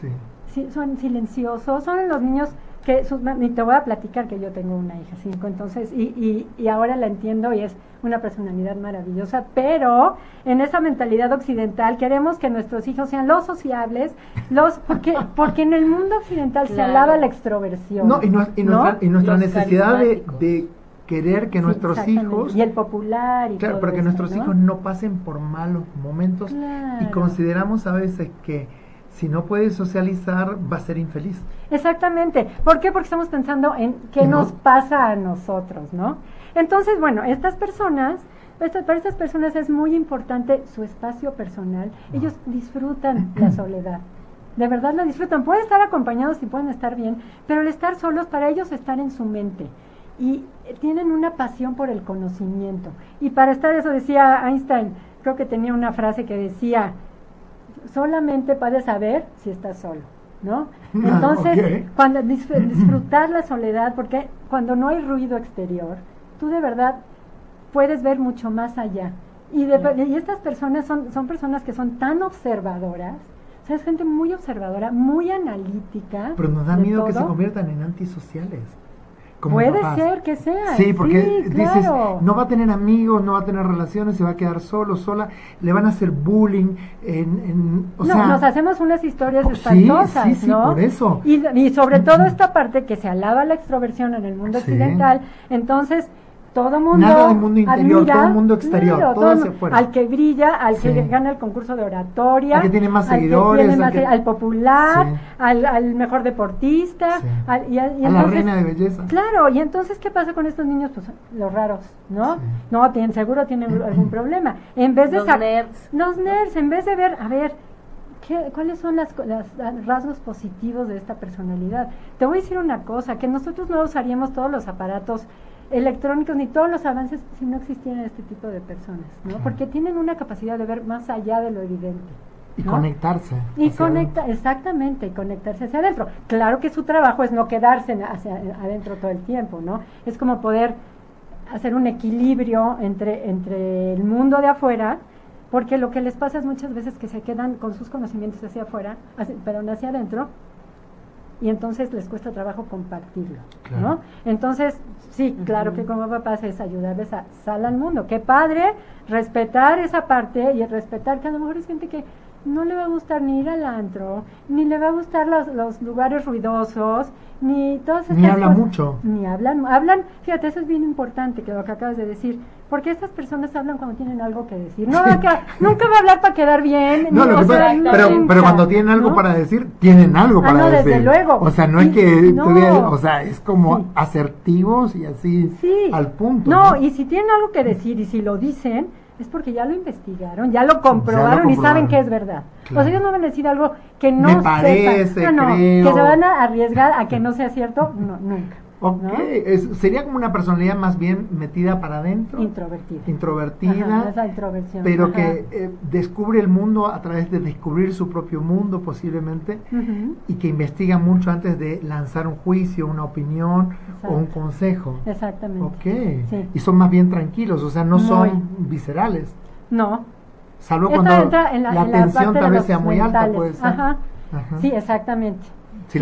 Sí. son silenciosos, son los niños que y te voy a platicar que yo tengo una hija cinco entonces y, y, y, ahora la entiendo y es una personalidad maravillosa pero en esa mentalidad occidental queremos que nuestros hijos sean los sociables los porque porque en el mundo occidental se alaba la extroversión no y, nuestra, y nuestra necesidad de, querer que nuestros hijos y el popular y claro para que nuestros hijos no pasen por malos momentos y consideramos a veces que si no puede socializar, va a ser infeliz. Exactamente. ¿Por qué? Porque estamos pensando en qué nos pasa a nosotros, ¿no? Entonces, bueno, estas personas, para estas personas es muy importante su espacio personal. Ellos disfrutan la soledad. De verdad la disfrutan. Pueden estar acompañados y pueden estar bien, pero el estar solos para ellos estar en su mente. Y tienen una pasión por el conocimiento. Y para estar eso decía Einstein, creo que tenía una frase que decía, solamente puedes saber si estás solo, ¿no? Entonces, cuando disfrutar la soledad, porque cuando no hay ruido exterior, tú de verdad puedes ver mucho más allá. Y, y estas personas son, son personas que son tan observadoras, o sea, es gente muy observadora, muy analítica. Pero nos da miedo que se conviertan en antisociales. Puede ser que sea. Sí, porque dices, no va a tener amigos, no va a tener relaciones, se va a quedar solo, sola, le van a hacer bullying. En, no, nos hacemos unas historias oh, espantosas, sí, sí, ¿no? por eso. Y, y sobre todo esta parte que se alaba la extroversión en el mundo occidental, entonces todo mundo nada del mundo interior todo el mundo exterior todo, hacia afuera. al que brilla al que gana el concurso de oratoria al que tiene más seguidores al, popular al, al, mejor deportista al, y, a la reina de belleza. Claro y entonces qué pasa con estos niños pues los raros no no tienen seguro tienen algún problema. En vez de los nerds. los nerds en vez de ver a ver ¿Qué, ¿Cuáles son las, las, rasgos positivos de esta personalidad? Te voy a decir una cosa, que nosotros no usaríamos todos los aparatos electrónicos ni todos los avances si no existieran este tipo de personas, ¿no? Porque tienen una capacidad de ver más allá de lo evidente. Y conectarse. Y conecta, exactamente, y conectarse hacia adentro. Claro que su trabajo es no quedarse hacia adentro todo el tiempo, ¿no? Es como poder hacer un equilibrio entre, entre el mundo de afuera, porque lo que les pasa es muchas veces que se quedan con sus conocimientos hacia afuera, no hacia adentro, y entonces les cuesta trabajo compartirlo, ¿no? Entonces, sí, claro que como papás es ayudarles a salir al mundo. Qué padre respetar esa parte y respetar que a lo mejor es gente que no le va a gustar ni ir al antro, ni le va a gustar los, los lugares ruidosos, ni todas estas Ni habla mucho. Ni hablan, hablan, fíjate, eso es bien importante que lo que acabas de decir, porque estas personas hablan cuando tienen algo que decir. No, nunca va a hablar para quedar bien. No, pero, pero cuando tienen algo para decir, tienen algo ah, para no, decir. Desde luego. O sea, no es que, o sea, es como asertivos y así al punto. No, y si tienen algo que decir y si lo dicen, es porque ya lo investigaron, ya lo comprobaron, y saben que es verdad. O sea, ellos no van a decir algo que no Me parece, que se van a arriesgar a que no sea cierto, no, nunca. Ok, sería como una personalidad más bien metida para adentro. Introvertida. Introvertida. introversión. Pero que eh, descubre el mundo a través de descubrir su propio mundo posiblemente y que investiga mucho antes de lanzar un juicio, una opinión o un consejo. Exactamente. Ok. Y son más bien tranquilos, o sea, no son viscerales. No. Salvo cuando la, tensión tal vez sea muy alta, pues. Ajá. Sí,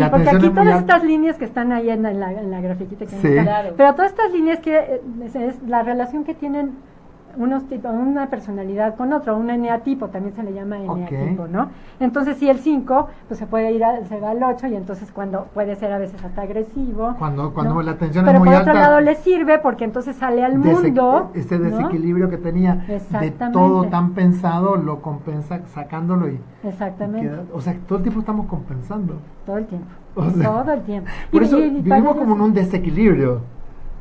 porque aquí todas estas líneas que están ahí en la, en la grafiquita que sí. pero todas estas líneas que eh, es, la relación que tienen unos tipo, una personalidad con otro, un eneatipo, también se le llama eneatipo, ¿no? Entonces, si el 5, pues se puede ir, a, se va al 8 y entonces cuando puede ser a veces hasta agresivo. Cuando, cuando la tensión es muy alta. Pero por otro lado le sirve porque entonces sale al mundo. Este desequilibrio que tenía de todo tan pensado lo compensa sacándolo y. Exactamente. o sea, todo el tiempo estamos compensando. Todo el tiempo. todo el tiempo. Por eso vivimos como en un desequilibrio.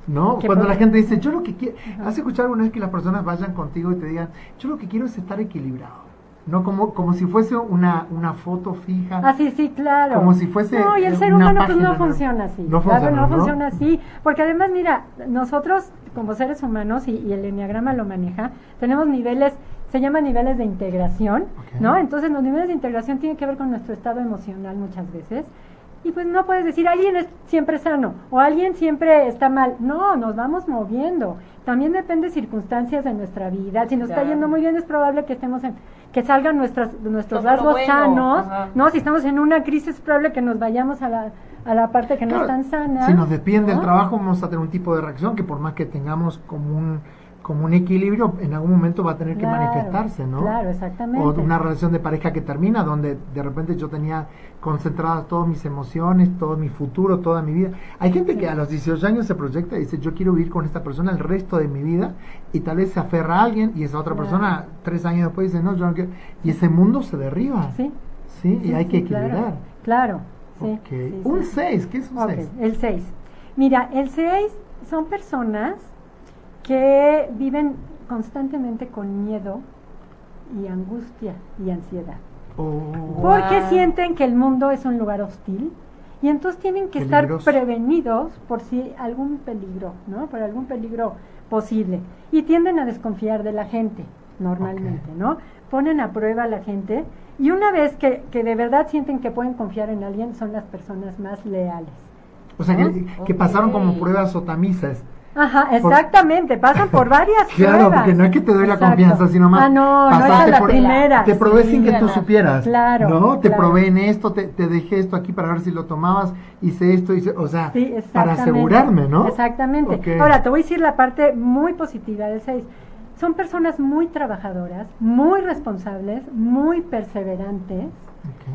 ¿No? Cuando la gente dice, yo lo que quiero, ¿has escuchado alguna vez que las personas vayan contigo y te digan, yo lo que quiero es estar equilibrado? No como, como si fuese una, una foto fija. Ah, sí, sí, claro. Como si fuese. No, y el ser humano pues no funciona así. No funciona, no, funciona así. Porque además, mira, nosotros como seres humanos, y, el enneagrama lo maneja, tenemos niveles, se llaman niveles de integración, ¿no? Entonces, los niveles de integración tienen que ver con nuestro estado emocional muchas veces. Y pues no puedes decir, alguien es siempre sano o alguien siempre está mal. No, nos vamos moviendo. También depende de circunstancias de nuestra vida. Si nos está yendo muy bien, es probable que estemos en, que salgan nuestras, nuestros rasgos sanos. No, si estamos en una crisis, es probable que nos vayamos a la, a la parte que no es tan sana. Si nos depende del trabajo, vamos a tener un tipo de reacción que por más que tengamos como un como un equilibrio en algún momento va a tener que manifestarse, ¿no? Claro, exactamente. O una relación de pareja que termina donde de repente yo tenía concentradas todas mis emociones, todo mi futuro, toda mi vida. Hay gente que a los 18 años se proyecta y dice, yo quiero vivir con esta persona el resto de mi vida y tal vez se aferra a alguien y esa otra persona tres años después dice, no, yo no quiero. Y ese mundo se derriba. Sí. Sí, y hay que equilibrar. Claro. un 6, ¿qué es un 6? El 6. Mira, el 6 son personas que viven constantemente con miedo y angustia y ansiedad. Oh. Porque sienten que el mundo es un lugar hostil y entonces tienen que estar prevenidos por si algún peligro, ¿no? Por algún peligro posible. Y tienden a desconfiar de la gente, normalmente, ¿no? Ponen a prueba a la gente y una vez que, que, de verdad sienten que pueden confiar en alguien, son las personas más leales. O sea, que, pasaron como pruebas o tamizas Ajá, exactamente, pasan por varias Claro, porque no es que te doy la confianza, sino más. Ah, no, no es la primera. Te probé sin que tú supieras. Claro. ¿No? Te probé en esto, te, te, dejé esto aquí para ver si lo tomabas, hice esto, hice, o sea, para asegurarme, ¿no? Exactamente. Ahora, te voy a decir la parte muy positiva del 6. Son personas muy trabajadoras, muy responsables, muy perseverantes,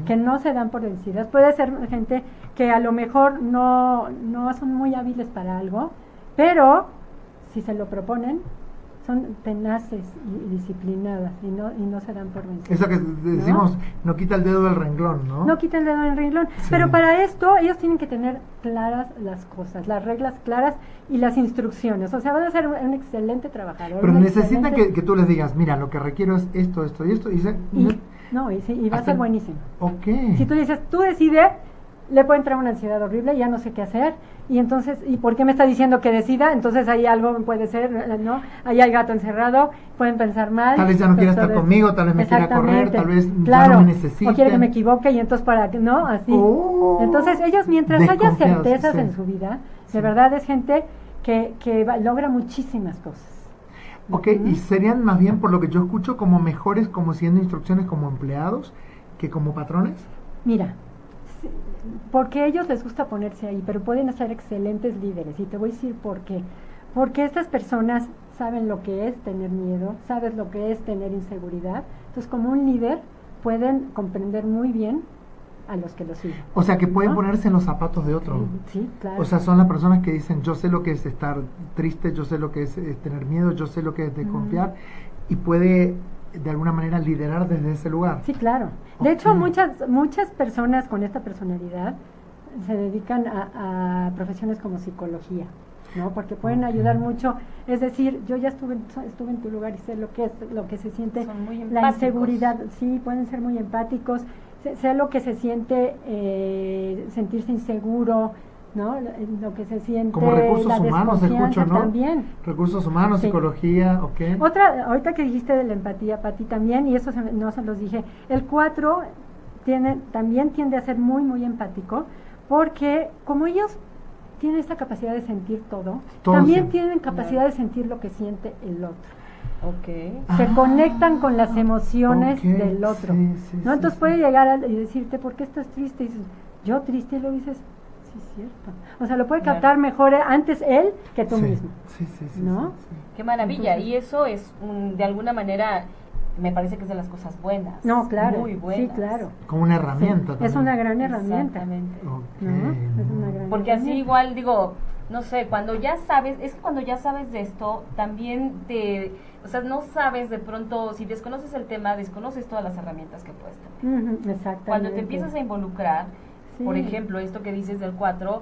que no se dan por vencidas. Puede ser gente que a lo mejor no, no son muy hábiles para algo, pero si se lo proponen, son tenaces y, disciplinadas y no, y no se dan por vencidas. Eso que decimos, ¿no? quita el dedo del renglón, ¿no? No quita el dedo del renglón. Pero para esto ellos tienen que tener claras las cosas, las reglas claras y las instrucciones. O sea, van a ser un, excelente trabajador. Pero necesitan que, tú les digas, mira, lo que requiero es esto, esto y esto. Y, no, y, y va a ser buenísimo. Ok. Si tú dices, tú decides le puede entrar una ansiedad horrible, ya no sé qué hacer, y entonces, ¿y por qué me está diciendo que decida? Entonces ahí algo puede ser, ¿no? Ahí hay gato encerrado, pueden pensar mal. Tal vez ya no quiera estar conmigo, tal vez me quiera correr, tal vez ya no me necesite. O quiere que me equivoque y entonces para que, ¿no? Así. Oh. entonces ellos mientras haya certezas en su vida, de verdad es gente que, que logra muchísimas cosas. Ok, y serían más bien, por lo que yo escucho, como mejores como siendo instrucciones como empleados que como patrones. Mira, porque a ellos les gusta ponerse ahí, pero pueden ser excelentes líderes. Y te voy a decir por qué. Porque estas personas saben lo que es tener miedo, sabes lo que es tener inseguridad. Entonces, como un líder, pueden comprender muy bien a los que lo siguen. O sea, que pueden ponerse en los zapatos de otro. Sí, claro. O sea, son las personas que dicen, yo sé lo que es estar triste, yo sé lo que es, tener miedo, yo sé lo que es desconfiar, y puede de alguna manera liderar desde ese lugar. Sí, claro. De hecho, muchas, muchas personas con esta personalidad se dedican a, profesiones como psicología, ¿no? Porque pueden ayudar mucho. Es decir, yo ya estuve, estuve en tu lugar y sé lo que es, lo que se siente, la inseguridad. Sí, pueden ser muy empáticos. Sé, lo que se siente eh, sentirse inseguro, ¿no? Lo que se siente. Como recursos la humanos, escucho, ¿no? También. Recursos humanos, Sí. psicología, ok. Otra, ahorita que dijiste de la empatía, Pati, también, y eso se me- no se los dije, el 4 tiene, también tiende a ser muy, muy empático, porque como ellos tienen esta capacidad de sentir todo, Todo también sí. tienen capacidad de sentir lo que siente el otro. Ok. Se Ah, conectan con las emociones del otro. sí, sí, ¿no? sí, Entonces sí. puede llegar a, y decirte, ¿por qué estás triste? Y dices, yo triste, y lo dices, sí, es cierto. O sea, lo puede Claro. captar mejor antes él que tú Sí, mismo. Sí, sí, sí. ¿No? sí, sí. Qué maravilla. Entonces- y eso es, un- de alguna manera, me parece que es de las cosas buenas. No, claro. Muy buenas. Sí, claro. Como una herramienta Sí, es también. una gran herramienta. Exactamente. Ok, ¿no? Es una gran Porque así igual digo, no sé, cuando ya sabes, es que cuando ya sabes de esto, también te, o sea, no sabes de pronto, si desconoces el tema, desconoces todas las herramientas que puedes tener. Ujú, exactamente. Cuando te empiezas a involucrar, Sí. por ejemplo, esto que dices del 4,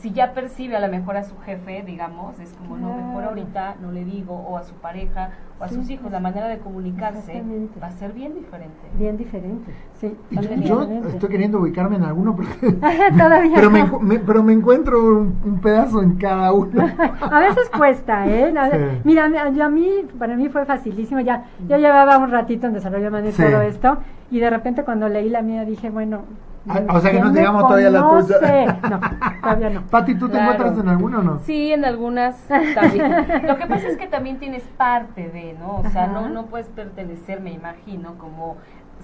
si ya percibe a lo mejor a su jefe, digamos, es como, no, mejor ahorita no le digo, o a su pareja, o a Sí, sus hijos, sí. la manera de comunicarse va a ser bien diferente. Bien diferente, sí. Y yo- yo estoy queriendo ubicarme en alguno porque Todavía pero, me, no. encu- me- pero me encuentro un, un pedazo en cada uno. A veces cuesta, ¿eh? A- Sí. Mira, yo a mí, para mí fue facilísimo. Ya, ya llevaba un ratito en desarrollo humano Sí. todo esto. Y de repente cuando leí la mía dije, bueno. Ah, o sea que ¿quién no llegamos todavía a la tuya. No, todavía no. Pati, ¿tú te Claro. encuentras en alguno o no? Sí, en algunas también. Lo que pasa es que también tienes parte de, ¿no? O sea, Ajá. no, no puedes pertenecer, me imagino, como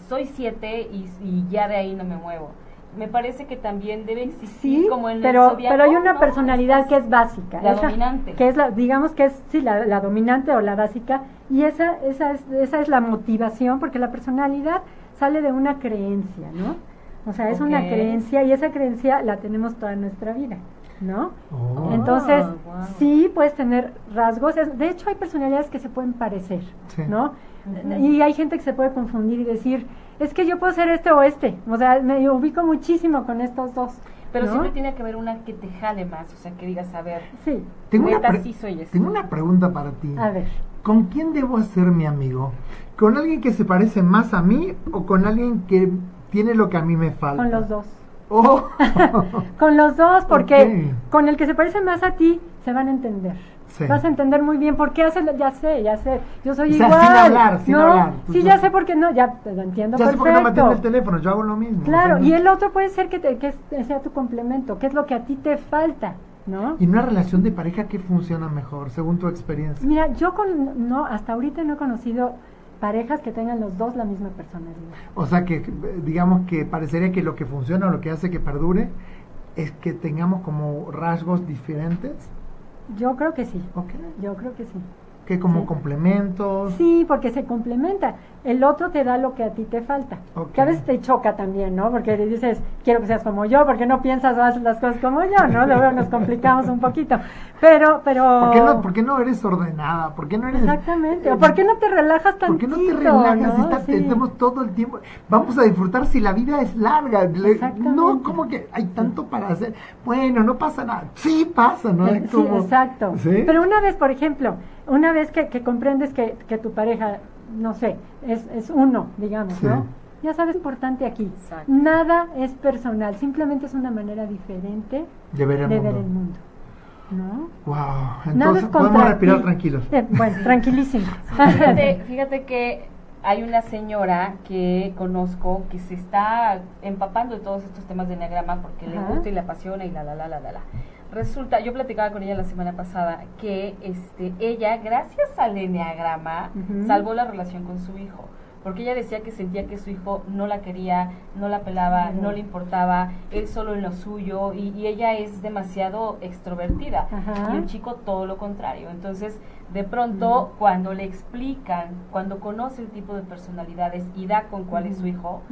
soy siete y, y ya de ahí no me muevo. Me parece que también debe existir Sí, como en el pero, zodiaco, pero hay una ¿no? personalidad que es básica. La esa- dominante. Que es la, digamos que es, sí, la, la dominante o la básica. Y esa, esa, es, esa es la motivación, porque la personalidad sale de una creencia, ¿no? O sea, es una creencia y esa creencia la tenemos toda nuestra vida, ¿no? Oh. Entonces, Ah, sí puedes tener rasgos. de hecho, hay personalidades que se pueden parecer, Sí. ¿no? Y hay gente que se puede confundir y decir, es que yo puedo ser este o este. O sea, me ubico muchísimo con estos dos. Pero ¿no? siempre tiene que haber una que te jale más, o sea, que digas, a ver, Sí, Tengo una, pre- sí soy ese. tengo una pregunta para ti. a ver. ¿Con quién debo hacer mi amigo? ¿Con alguien que se parece más a mí o con alguien que tiene lo que a mí me falta? Con los dos. Oh. Con los dos, porque con el que se parece más a ti se van a entender. Sí. Vas a entender muy bien por qué hace, lo- ya sé, ya sé, yo soy O sea, igual. sin hablar, sin ¿no? hablar. Sí, ya sé por qué no, ya te lo entiendo ya sé por qué no me atiende el teléfono, yo hago lo mismo. Claro, o sea, y el otro puede ser que, te- que es- sea tu complemento, que es lo que a ti te falta, ¿no? ¿Y en una relación de pareja qué funciona mejor, según tu experiencia? Mira, yo con, no, hasta ahorita no he conocido parejas que tengan los dos la misma personalidad. O sea que, digamos que parecería que lo que funciona o lo que hace que perdure es que tengamos como rasgos diferentes, Yo creo que sí, yo creo que sí. Que como Sí. complementos. Sí, porque se complementa. El otro te da lo que a ti te falta. Que a veces te choca también, ¿no? Porque dices, quiero que seas como yo, porque no piensas o haces las cosas como yo, ¿no? Luego nos complicamos un poquito. Pero, pero... ¿Por qué, no, por qué no eres ordenada? ¿Por qué no eres... Exactamente. eh, ¿O ¿Por qué no te relajas ¿Por tantito? qué no te relajas? ¿no? Está- Sí. Estamos todo el tiempo. Vamos a disfrutar si la vida es larga. Exactamente. No, como que hay tanto para hacer. Bueno, no pasa nada. Sí pasa, ¿no? Sí, exacto. ¿Sí? Pero una vez, por ejemplo, una vez que, que comprendes que, que tu pareja, no sé, es, es uno, digamos, Sí. ¿no? Ya sabes, importante aquí, Exacto. nada es personal, simplemente es una manera diferente de ver el de mundo. ver el mundo. ¿No? Wow. Entonces es podemos contra respirar ti. tranquilos. Eh, bueno, tranquilísimo. Fíjate, fíjate que hay una señora que conozco que se está empapando de todos estos temas de enneagrama porque le gusta y le apasiona y la la la la la la. Resulta, yo platicaba con ella la semana pasada que este ella gracias al enneagrama salvó la relación con su hijo. Porque ella decía que sentía que su hijo no la quería, no la pelaba, no le importaba, él solo en lo suyo, y, y ella es demasiado extrovertida. Y el chico todo lo contrario. Entonces, de pronto, cuando le explican, cuando conoce el tipo de personalidades y da con cuál es su hijo,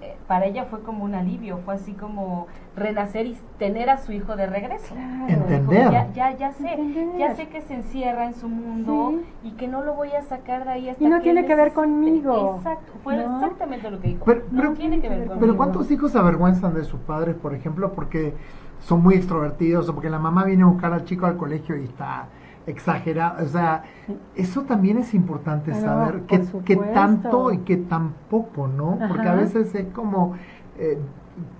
eh, para ella fue como un alivio, fue así como renacer y tener a su hijo de regreso. Claro. Entender. Como Ya, ya, ya sé, Entender. ya sé que se encierra en su mundo Sí. y que no lo voy a sacar de ahí hasta Y no que tiene que ver conmigo, Exacto, fue ¿no? exactamente lo que dijo. Pero- no pero- tiene que ver conmigo. Pero ¿cuántos hijos se avergüenzan de sus padres, por ejemplo, porque son muy extrovertidos o porque la mamá viene a buscar al chico al colegio y está exagerado? O sea, eso también es importante saber qué, qué tanto y qué tan poco, ¿no? Porque a veces es como, eh,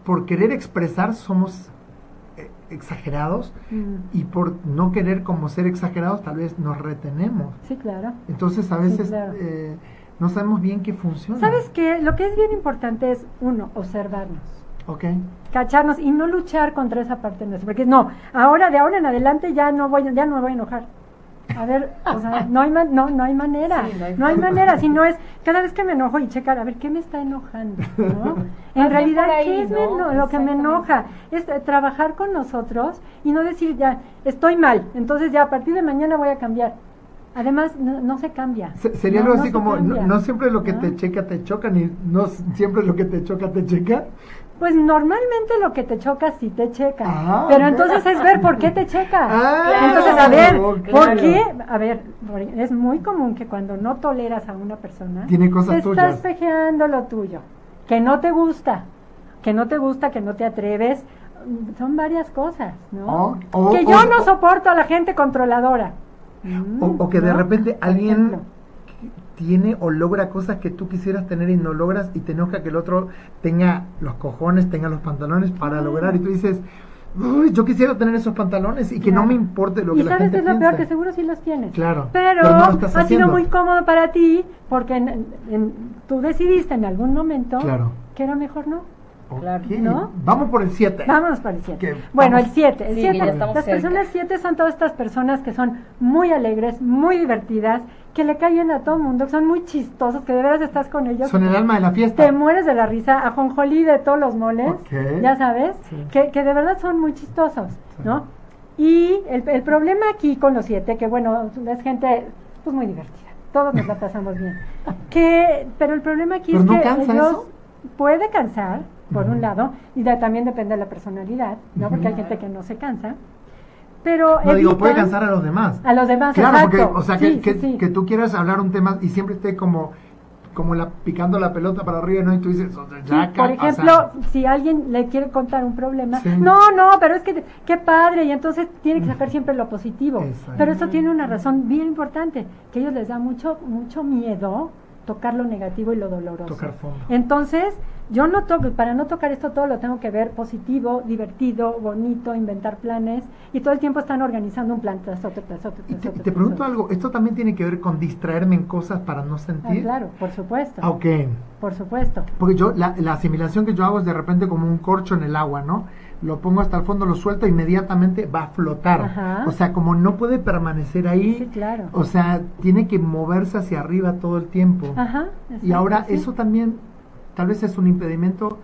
por querer expresar somos eh, exagerados Mm. y por no querer como ser exagerados tal vez nos retenemos. Sí, claro. Entonces a veces claro. eh, no sabemos bien qué funciona. ¿Sabes qué? Lo que es bien importante es, uno, observarnos. Ok. cacharnos y no luchar contra esa parte nuestra, porque no, ahora de ahora en adelante ya no voy, ya no me voy a enojar. A ver, o sea, no hay, man- no, no hay manera, Sí, no hay no hay forma. manera, si no es cada vez que me enojo y checar, a ver, ¿qué me está enojando? ¿no? En realidad, ahí, ¿qué es me ¿no? eno- lo que me enoja? Es eh, trabajar con nosotros y no decir ya, estoy mal, entonces ya a partir de mañana voy a cambiar. Además, no, no se cambia. Se- Sería No, algo no así como, no, siempre lo que ¿No? te checa te choca, ni no siempre lo que te choca te checa. Pues normalmente lo que te choca sí te checa. Ah, pero entonces es ver por qué te checa. Ah, entonces, a ver, claro. ¿por qué? A ver, es muy común que cuando no toleras a una persona, Tiene cosas te tuyas. estás pejeando lo tuyo, que no te gusta, que no te gusta, que no te atreves. mm, Son varias cosas, ¿no? O- que yo no soporto a la gente controladora. Mm, O, o que de ¿no? repente alguien. Tiene o logra cosas que tú quisieras tener y no logras y te enoja que el otro tenga los cojones, tenga los pantalones para lograr y tú dices, "Uy, yo quisiera tener esos pantalones y que no me importe lo y que la sabes gente qué es lo peor, que seguro sí los tienes. Claro, Pero, pero no ha sido muy cómodo para ti porque en- en- tú decidiste en algún momento Claro. que era mejor no. Claro. Ok, ¿No? Vamos por el 7. Vámonos para el 7. Que Bueno, vamos- el 7. El Sí, siete, las cerca. personas 7 son todas estas personas que son muy alegres, muy divertidas, que le caen a todo el mundo, que son muy chistosos, que de veras estás con ellos. Son el alma de la fiesta. Te mueres de la risa, a jonjolí de todos los moles, ya sabes, Sí. que, que de verdad son muy chistosos, Sí. ¿no? Y el, el problema aquí con los siete, que bueno, es gente pues muy divertida, todos nos la pasamos bien, que, pero el problema aquí ¿Pero es no que ellos eso? puede cansar, por un lado, y de- también depende de la personalidad, ¿no? Porque hay gente que no se cansa, pero No digo, puede cansar a los demás. a los demás, Claro, exacto. porque, o sea, que, Sí, que, sí, sí. que tú quieras hablar un tema y siempre esté como, como la, picando la pelota para arriba, ¿no? Y tú dices, ya, por ejemplo, si alguien le quiere contar un problema, no, no, pero es que qué padre, y entonces tiene que sacar siempre lo positivo. Pero eso tiene una razón bien importante, que a ellos les da mucho, mucho miedo tocar lo negativo y lo doloroso. Tocar fondo. Entonces, yo no toco, para no tocar esto todo lo tengo que ver positivo, divertido, bonito, inventar planes, y todo el tiempo están organizando un plan tras otro, tras otro, y tras te, otro. te tras pregunto otro. algo, ¿esto también tiene que ver con distraerme en cosas para no Ah, sentir? claro, por supuesto. Ah, ok. Por supuesto. Porque yo, la, la asimilación que yo hago es de repente como un corcho en el agua, ¿no? Lo pongo hasta el fondo, lo suelto, inmediatamente va a flotar. Ajá. O sea, como no puede permanecer ahí, Sí, claro. o sea, tiene que moverse hacia arriba todo el tiempo. Ajá. Y ahora sí. eso también tal vez es un impedimento,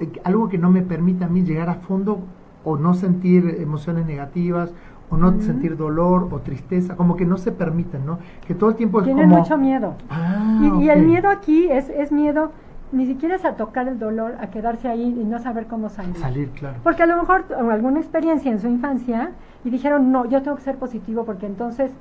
eh, algo que no me permite a mí llegar a fondo o no sentir emociones negativas o no sentir dolor o tristeza, como que no se permiten, ¿no? Que todo el tiempo es Tienen como... mucho miedo. Ah, Y, y el miedo aquí es, es miedo, ni siquiera es a tocar el dolor, a quedarse ahí y no saber cómo salir. Salir, claro. Porque a lo mejor alguna experiencia en su infancia y dijeron, no, yo tengo que ser positivo porque entonces,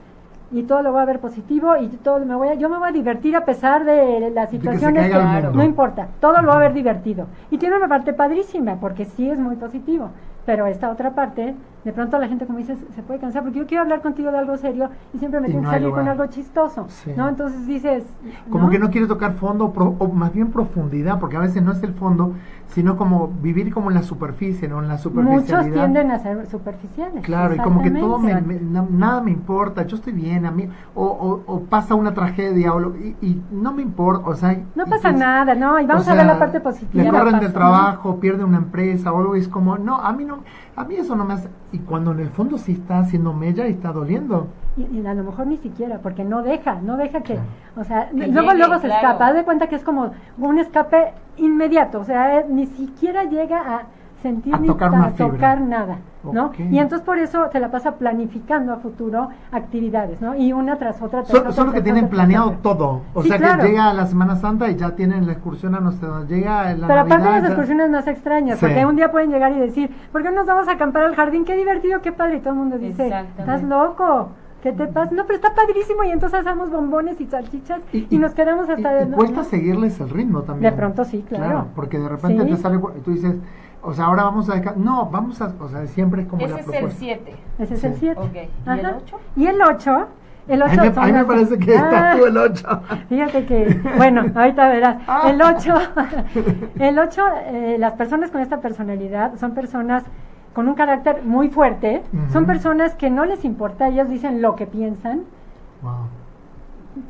y todo lo voy a ver positivo y todo me voy a, yo me voy a divertir a pesar de las situaciones no importa, todo lo va a ver divertido. Y tiene una parte padrísima porque sí es muy positivo. Pero esta otra parte, de pronto la gente como dices, se puede cansar porque yo quiero hablar contigo de algo serio y siempre me Y tengo no que salir con algo chistoso, Sí. ¿no? Entonces dices... Como que no quiere tocar fondo, pro- o más bien profundidad, porque a veces no es el fondo, sino como vivir como en la superficie, ¿no? En la superficialidad. Muchos tienden a ser superficiales. Claro, y como que todo me, nada me importa, yo estoy bien, a mí, o, o, o pasa una tragedia, o lo- y, y no me importa, o sea... No pasa pues, nada, ¿no? Y vamos o a ver la parte positiva. Le corren del trabajo, pierde una empresa o algo, es como, no, a mí no, a mí eso no me hace... Y cuando en el fondo sí está haciendo mella y está doliendo. Y, y a lo mejor ni siquiera, porque no deja, no deja que, Claro. o sea, Que luego llegue, luego se claro. escapa, haz de cuenta que es como un escape inmediato, o sea, eh, ni siquiera llega a sentir A ni tocar a una fibra. tocar nada, ¿no? Y entonces por eso se la pasa planificando a futuro actividades, ¿no? Y una tras otra. Tras Solo, otra, solo que tras tienen otra, planeado otra. todo. O Sí, sea claro. que llega la Semana Santa y ya tienen la excursión a no sé dónde. Llega la Pero aparte Navidad, las ya- excursiones más extrañas, Sí. porque un día pueden llegar y decir, ¿por qué no nos vamos a acampar al jardín? Qué divertido, qué padre. Y todo el mundo dice. ¿estás loco? ¿Qué te pasa? No, pero está padrísimo y entonces hacemos bombones y salchichas y, nos quedamos hasta... y- y ¿no? cuesta seguirles el ritmo también. De pronto sí, claro. porque de repente Sí. te sale, tú dices, o sea, ahora vamos a dejar, no, vamos a, o sea, siempre es como Ese la es el propuesta. 7. Ese es el 7. Ok. ¿Y el ocho? Y el 8, el 8 A mí, me- a mí me parece que está tú el 8. Fíjate que, bueno, ahorita verás. Ah. El 8, el 8, las personas con esta personalidad son personas con un carácter muy fuerte, son Ujú. personas que no les importa, ellos dicen lo que piensan, Wow.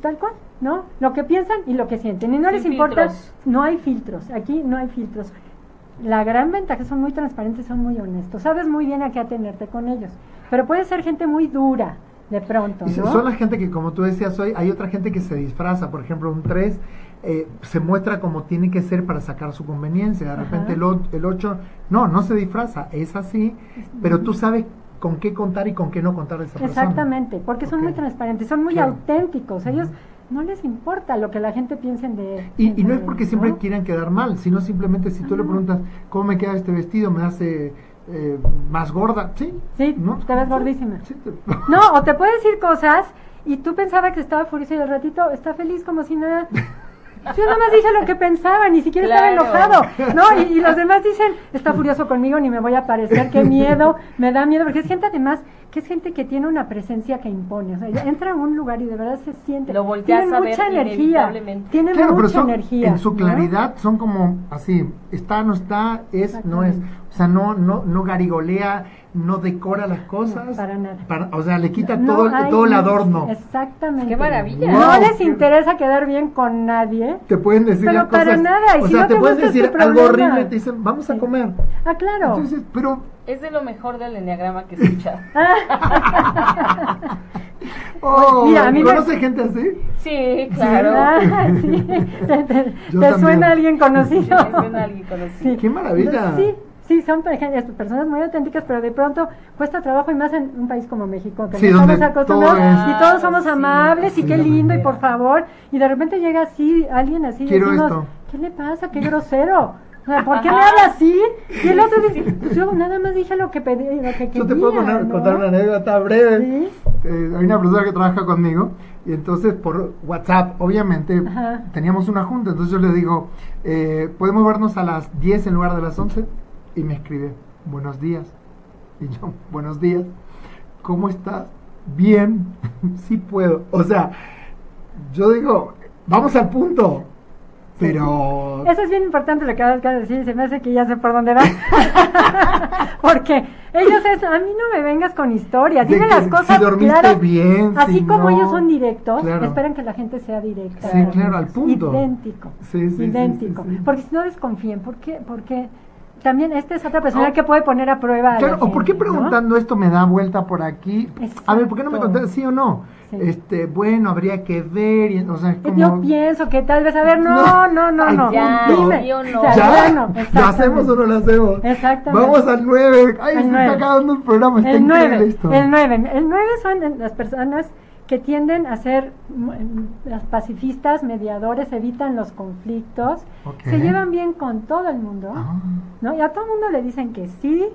tal cual, ¿no? Lo que piensan y lo que sienten. Y no Sin les importa, filtros. no hay filtros, aquí no hay filtros. La gran ventaja que son muy transparentes, son muy honestos. Sabes muy bien a qué atenerte con ellos. Pero puede ser gente muy dura, de pronto, Y ¿no? son la gente que, como tú decías hoy, hay otra gente que se disfraza. Por ejemplo, un 3 se muestra como tiene que ser para sacar su conveniencia. De repente el, o- el 8, no, no se disfraza, es así, pero tú sabes con qué contar y con qué no contar de esa persona. Exactamente, porque son muy transparentes, son muy Claro. auténticos. Ellos no les importa lo que la gente piense de Y, y no es porque siempre ¿no? quieran quedar mal, sino simplemente si tú le preguntas cómo me queda este vestido, me hace eh, más gorda, ¿sí? Sí, ¿no? te ves gordísima. Sí, te- No, o te puede decir cosas y tú pensabas que estaba furioso y al ratito está feliz como si nada. Yo nada más dije lo que pensaba, ni siquiera Claro. estaba enojado, ¿no? Y, y los demás dicen, está furioso conmigo, ni me voy a aparecer, qué miedo, me da miedo, porque es gente además que es gente que tiene una presencia que impone, o sea, entra a un lugar y de verdad se siente, Lo volteas tienen a ver mucha energía, tienen Claro, pero mucha son, energía. en su ¿no? claridad son como así, está, no está, es, no es. O sea, no, no, no garigolea, no decora las cosas. No, para nada. Para- o sea, le quita No todo, hay todo el adorno. Exactamente. ¡Qué maravilla! Wow. No les interesa quedar bien con nadie. Te pueden decir Pero las cosas. para nada, y o si sea, no te, te pueden decir algo problema. horrible, te dicen, vamos a comer. Ah, claro. Entonces, pero Es de lo mejor del enneagrama que he escuchado. Oh, Mira, a mí me- ¿Conoce gente así? Sí, claro. Ah, sí. ¿Te, te- te suena alguien conocido? Sí, me suena alguien conocido. Qué maravilla. Sí, sí, son pe- personas muy auténticas, pero de pronto cuesta trabajo y más en un país como México, que Sí, no estamos acostumbrados todo es- y todos somos Sí. amables y Sí, qué la lindo y por favor, y de repente llega así, alguien así, y Quiero decimos, esto. ¿qué le pasa? Qué grosero. O sea, ¿Por qué me habla así? Y el otro dice, "Pues yo nada más dije lo que pedí, lo que quería. Yo te puedo poner- ¿no? contar una anécdota breve. Sí. Eh, hay una persona que trabaja conmigo y entonces por WhatsApp, obviamente, Ajá. teníamos una junta. Entonces yo le digo, eh, ¿podemos vernos a las 10 en lugar de las 11? Y me escribe, buenos días. Y yo, buenos días. ¿Cómo estás? Bien, sí puedo. O sea, yo digo, vamos al punto. Pero... Eso es bien importante lo que acabas de decir, se me hace que ya sé por dónde vas. Porque ellos es, a mí no me vengas con historias, dime las cosas si dormiste claras. bien, Así si como no. ellos son directos, Claro. esperan que la gente sea directa. Sí, claro, al punto. Idéntico. Sí, sí, idéntico. sí. Porque si no desconfíen, ¿por qué? Porque también esta es otra persona Oh. que puede poner a prueba a Claro, o por qué preguntando esto me da vuelta por aquí. A ver, ¿por qué no me contestas sí o no? Sí. Este, bueno, habría que ver, y, o sea, como... Yo pienso que tal vez, a ver, no, no, no, Ay, no. ya, no. O sea, ¿Ya? ya no, ¿Lo exactamente. hacemos o no lo hacemos? Exactamente. Vamos al 9. Ay, El se está acabando el programa, está El increíble 9, esto. el 9. El 9 son las personas que tienden a ser mm, las pacifistas, mediadores, evitan los conflictos, Ok. se llevan bien con todo el mundo, Ah. ¿no? Y a todo el mundo le dicen que sí.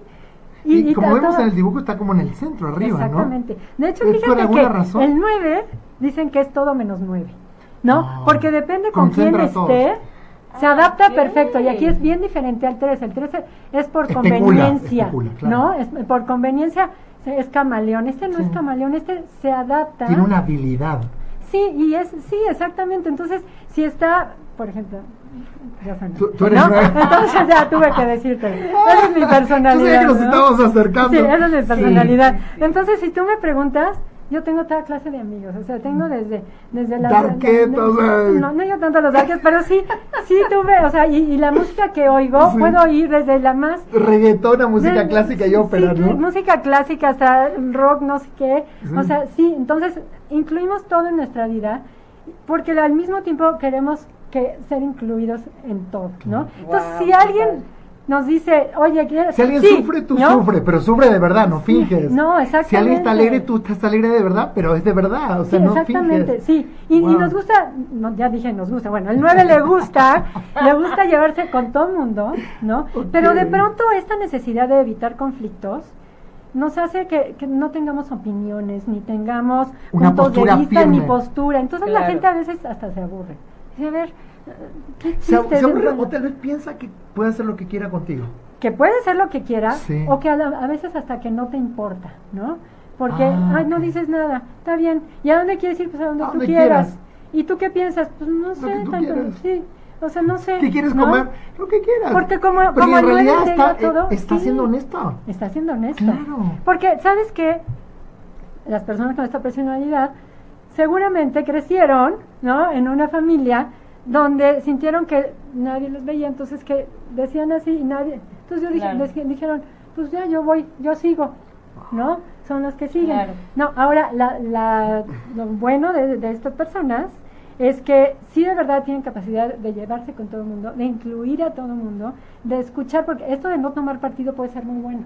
Y, como vemos todo- en el dibujo está como en el centro, arriba, Exactamente. De hecho, ¿Es por fíjate que razón? el 9 dicen que es todo menos 9, ¿no? Ah. Porque depende con quién esté. Se Ah, adapta perfecto y aquí es bien diferente al 13. El 13 es por Especula, conveniencia, especula, claro. ¿no? Es, por conveniencia se- es camaleón. Este no Sí. es camaleón, este se adapta. Tiene una habilidad. Sí, y es sí, exactamente. Entonces, si está, por ejemplo, Tú- tú eres ¿no? Entonces ya tuve que decirte. Esa es mi personalidad. que nos ¿no? estábamos acercando. Sí, esa es mi personalidad. sí. Entonces, si tú me preguntas, yo tengo toda clase de amigos, o sea, tengo desde desde la Darketos, la- eh. no, no yo tanto los darketos, pero sí, sí tuve, o sea, y, y la música que oigo, Sí. puedo oír desde la más Reggaetona, música de- clásica y ópera, sí, ¿no? música clásica hasta rock, no sé qué. Sí. O sea, sí, entonces incluimos todo en nuestra vida porque al mismo tiempo queremos que ser incluidos en todo, ¿no? Entonces, si alguien nos dice, oye, ¿quieres? Si alguien Sí, sufre, tú ¿no? sufres, pero sufre de verdad, no Sí, finges. no, Si alguien está exactamente. alegre, tú estás alegre de verdad, pero es de verdad, o sea, sí, no exactamente, finges. sí. Y, y nos gusta, no, ya dije nos gusta, bueno, el 9 le gusta, le gusta llevarse con todo el mundo, ¿no? Pero de pronto esta necesidad de evitar conflictos nos hace que, que no tengamos opiniones, ni tengamos Una puntos de vista, ni postura. Entonces la gente a veces hasta se aburre. A ver, eh, ¿qué chiste? se aburre o tal vez piensa que puede hacer lo que quiera contigo. que puede ser lo que quiera Sí. o que a, la- a veces hasta que no te importa, ¿no? Porque, Ah, ay, no dices nada, está bien. ¿Y a dónde quieres ir? Pues a donde A tú quieras. quieras. ¿Y tú qué piensas? Pues no sé, tanto, quieras. sí. O sea, no sé. ¿Qué quieres ¿no? comer? Lo que quieras. Porque como, Porque como en realidad está, ella todo, eh, está sí, siendo honesto. Está siendo honesto. Claro. Porque, ¿sabes qué? Las personas con esta personalidad seguramente crecieron, ¿no? En una familia donde sintieron que nadie los veía, entonces que decían así y nadie. Entonces yo dije, Claro. les dije- dijeron, pues ya yo voy, yo sigo, ¿no? Son los que siguen. Claro. No, ahora la, la, lo bueno de, de estas personas es que sí de verdad tienen capacidad de llevarse con todo el mundo, de incluir a todo el mundo, de escuchar, porque esto de no tomar partido puede ser muy bueno,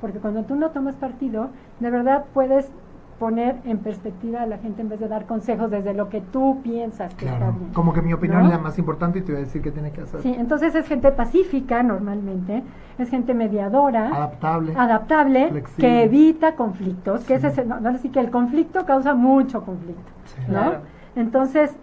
porque cuando tú no tomas partido, de verdad puedes poner en perspectiva a la gente en vez de dar consejos desde lo que tú piensas que está bien. Como que mi opinión ¿no? es la más importante y te voy a decir qué tiene que hacer. Sí, entonces es gente pacífica normalmente, es gente mediadora, Adaptable. adaptable, Flexible. que evita conflictos, que ese es el- no, no, sí que el conflicto causa mucho conflicto, Sí. ¿no? Claro. Entonces,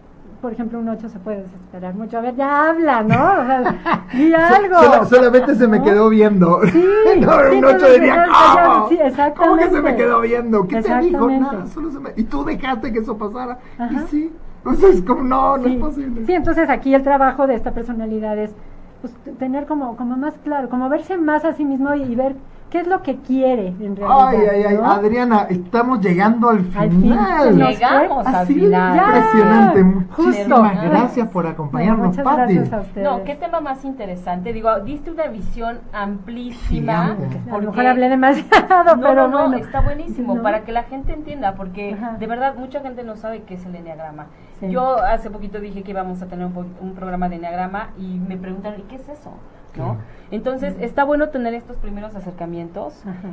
por ejemplo, un 8 se puede desesperar mucho. A ver, ya habla, ¿no? O sea, di algo. sola- solamente se me ¿no? quedó viendo. Sí, no, sí, un ocho entonces, diría, entonces, ¿cómo? sí, ¿Cómo que se me exactamente. quedó viendo? ¿Qué te dijo? Exactamente. Nada, solo se me... Y tú dejaste que eso pasara. Y sí. Entonces, como, no, no sí. es posible. Sí, entonces aquí el trabajo de esta personalidad es pues, tener como, como más claro, como verse más a sí mismo y, y ver qué es lo que quiere en realidad. Ay, ay, ay, ¿no? Adriana, estamos llegando al Al fin, final. se nos Llegamos al final. Ya. impresionante. Justo. Gracias por acompañarnos, Muchas Pati. gracias a ustedes. No, qué tema más interesante. Digo, diste una visión amplísima. A lo mejor hablé demasiado, No, pero no, no, bueno. está buenísimo ¿No? para que la gente entienda, porque Ajá. de verdad mucha gente no sabe qué es el enneagrama. Sí. Yo hace poquito dije que íbamos a tener un, po- un programa de enneagrama y me preguntaron, ¿y qué es eso? ¿No? Entonces, está bueno tener estos primeros acercamientos, Ajá.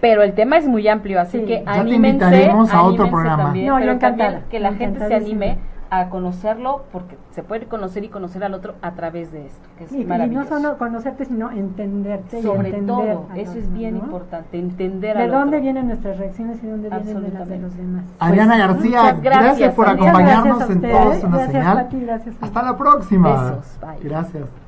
pero el tema es muy amplio, así Sí. que Ya te anímense, invitaremos a otro programa. también, No, yo pero también que la gente se anime a conocerlo, porque se puede conocer y conocer al otro a través de esto, que es Y, y no maravilloso. solo conocerte, sino entenderte y Sobre entender todo, eso otro, es bien ¿no? importante, entender ¿De al dónde otro. vienen nuestras reacciones y dónde vienen de las de los demás? Adriana Pues, García, muchas gracias, gracias, por Adriana. acompañarnos Gracias en. Todos una Gracias, Señal. Pati. Hasta la próxima. Besos, bye. Gracias.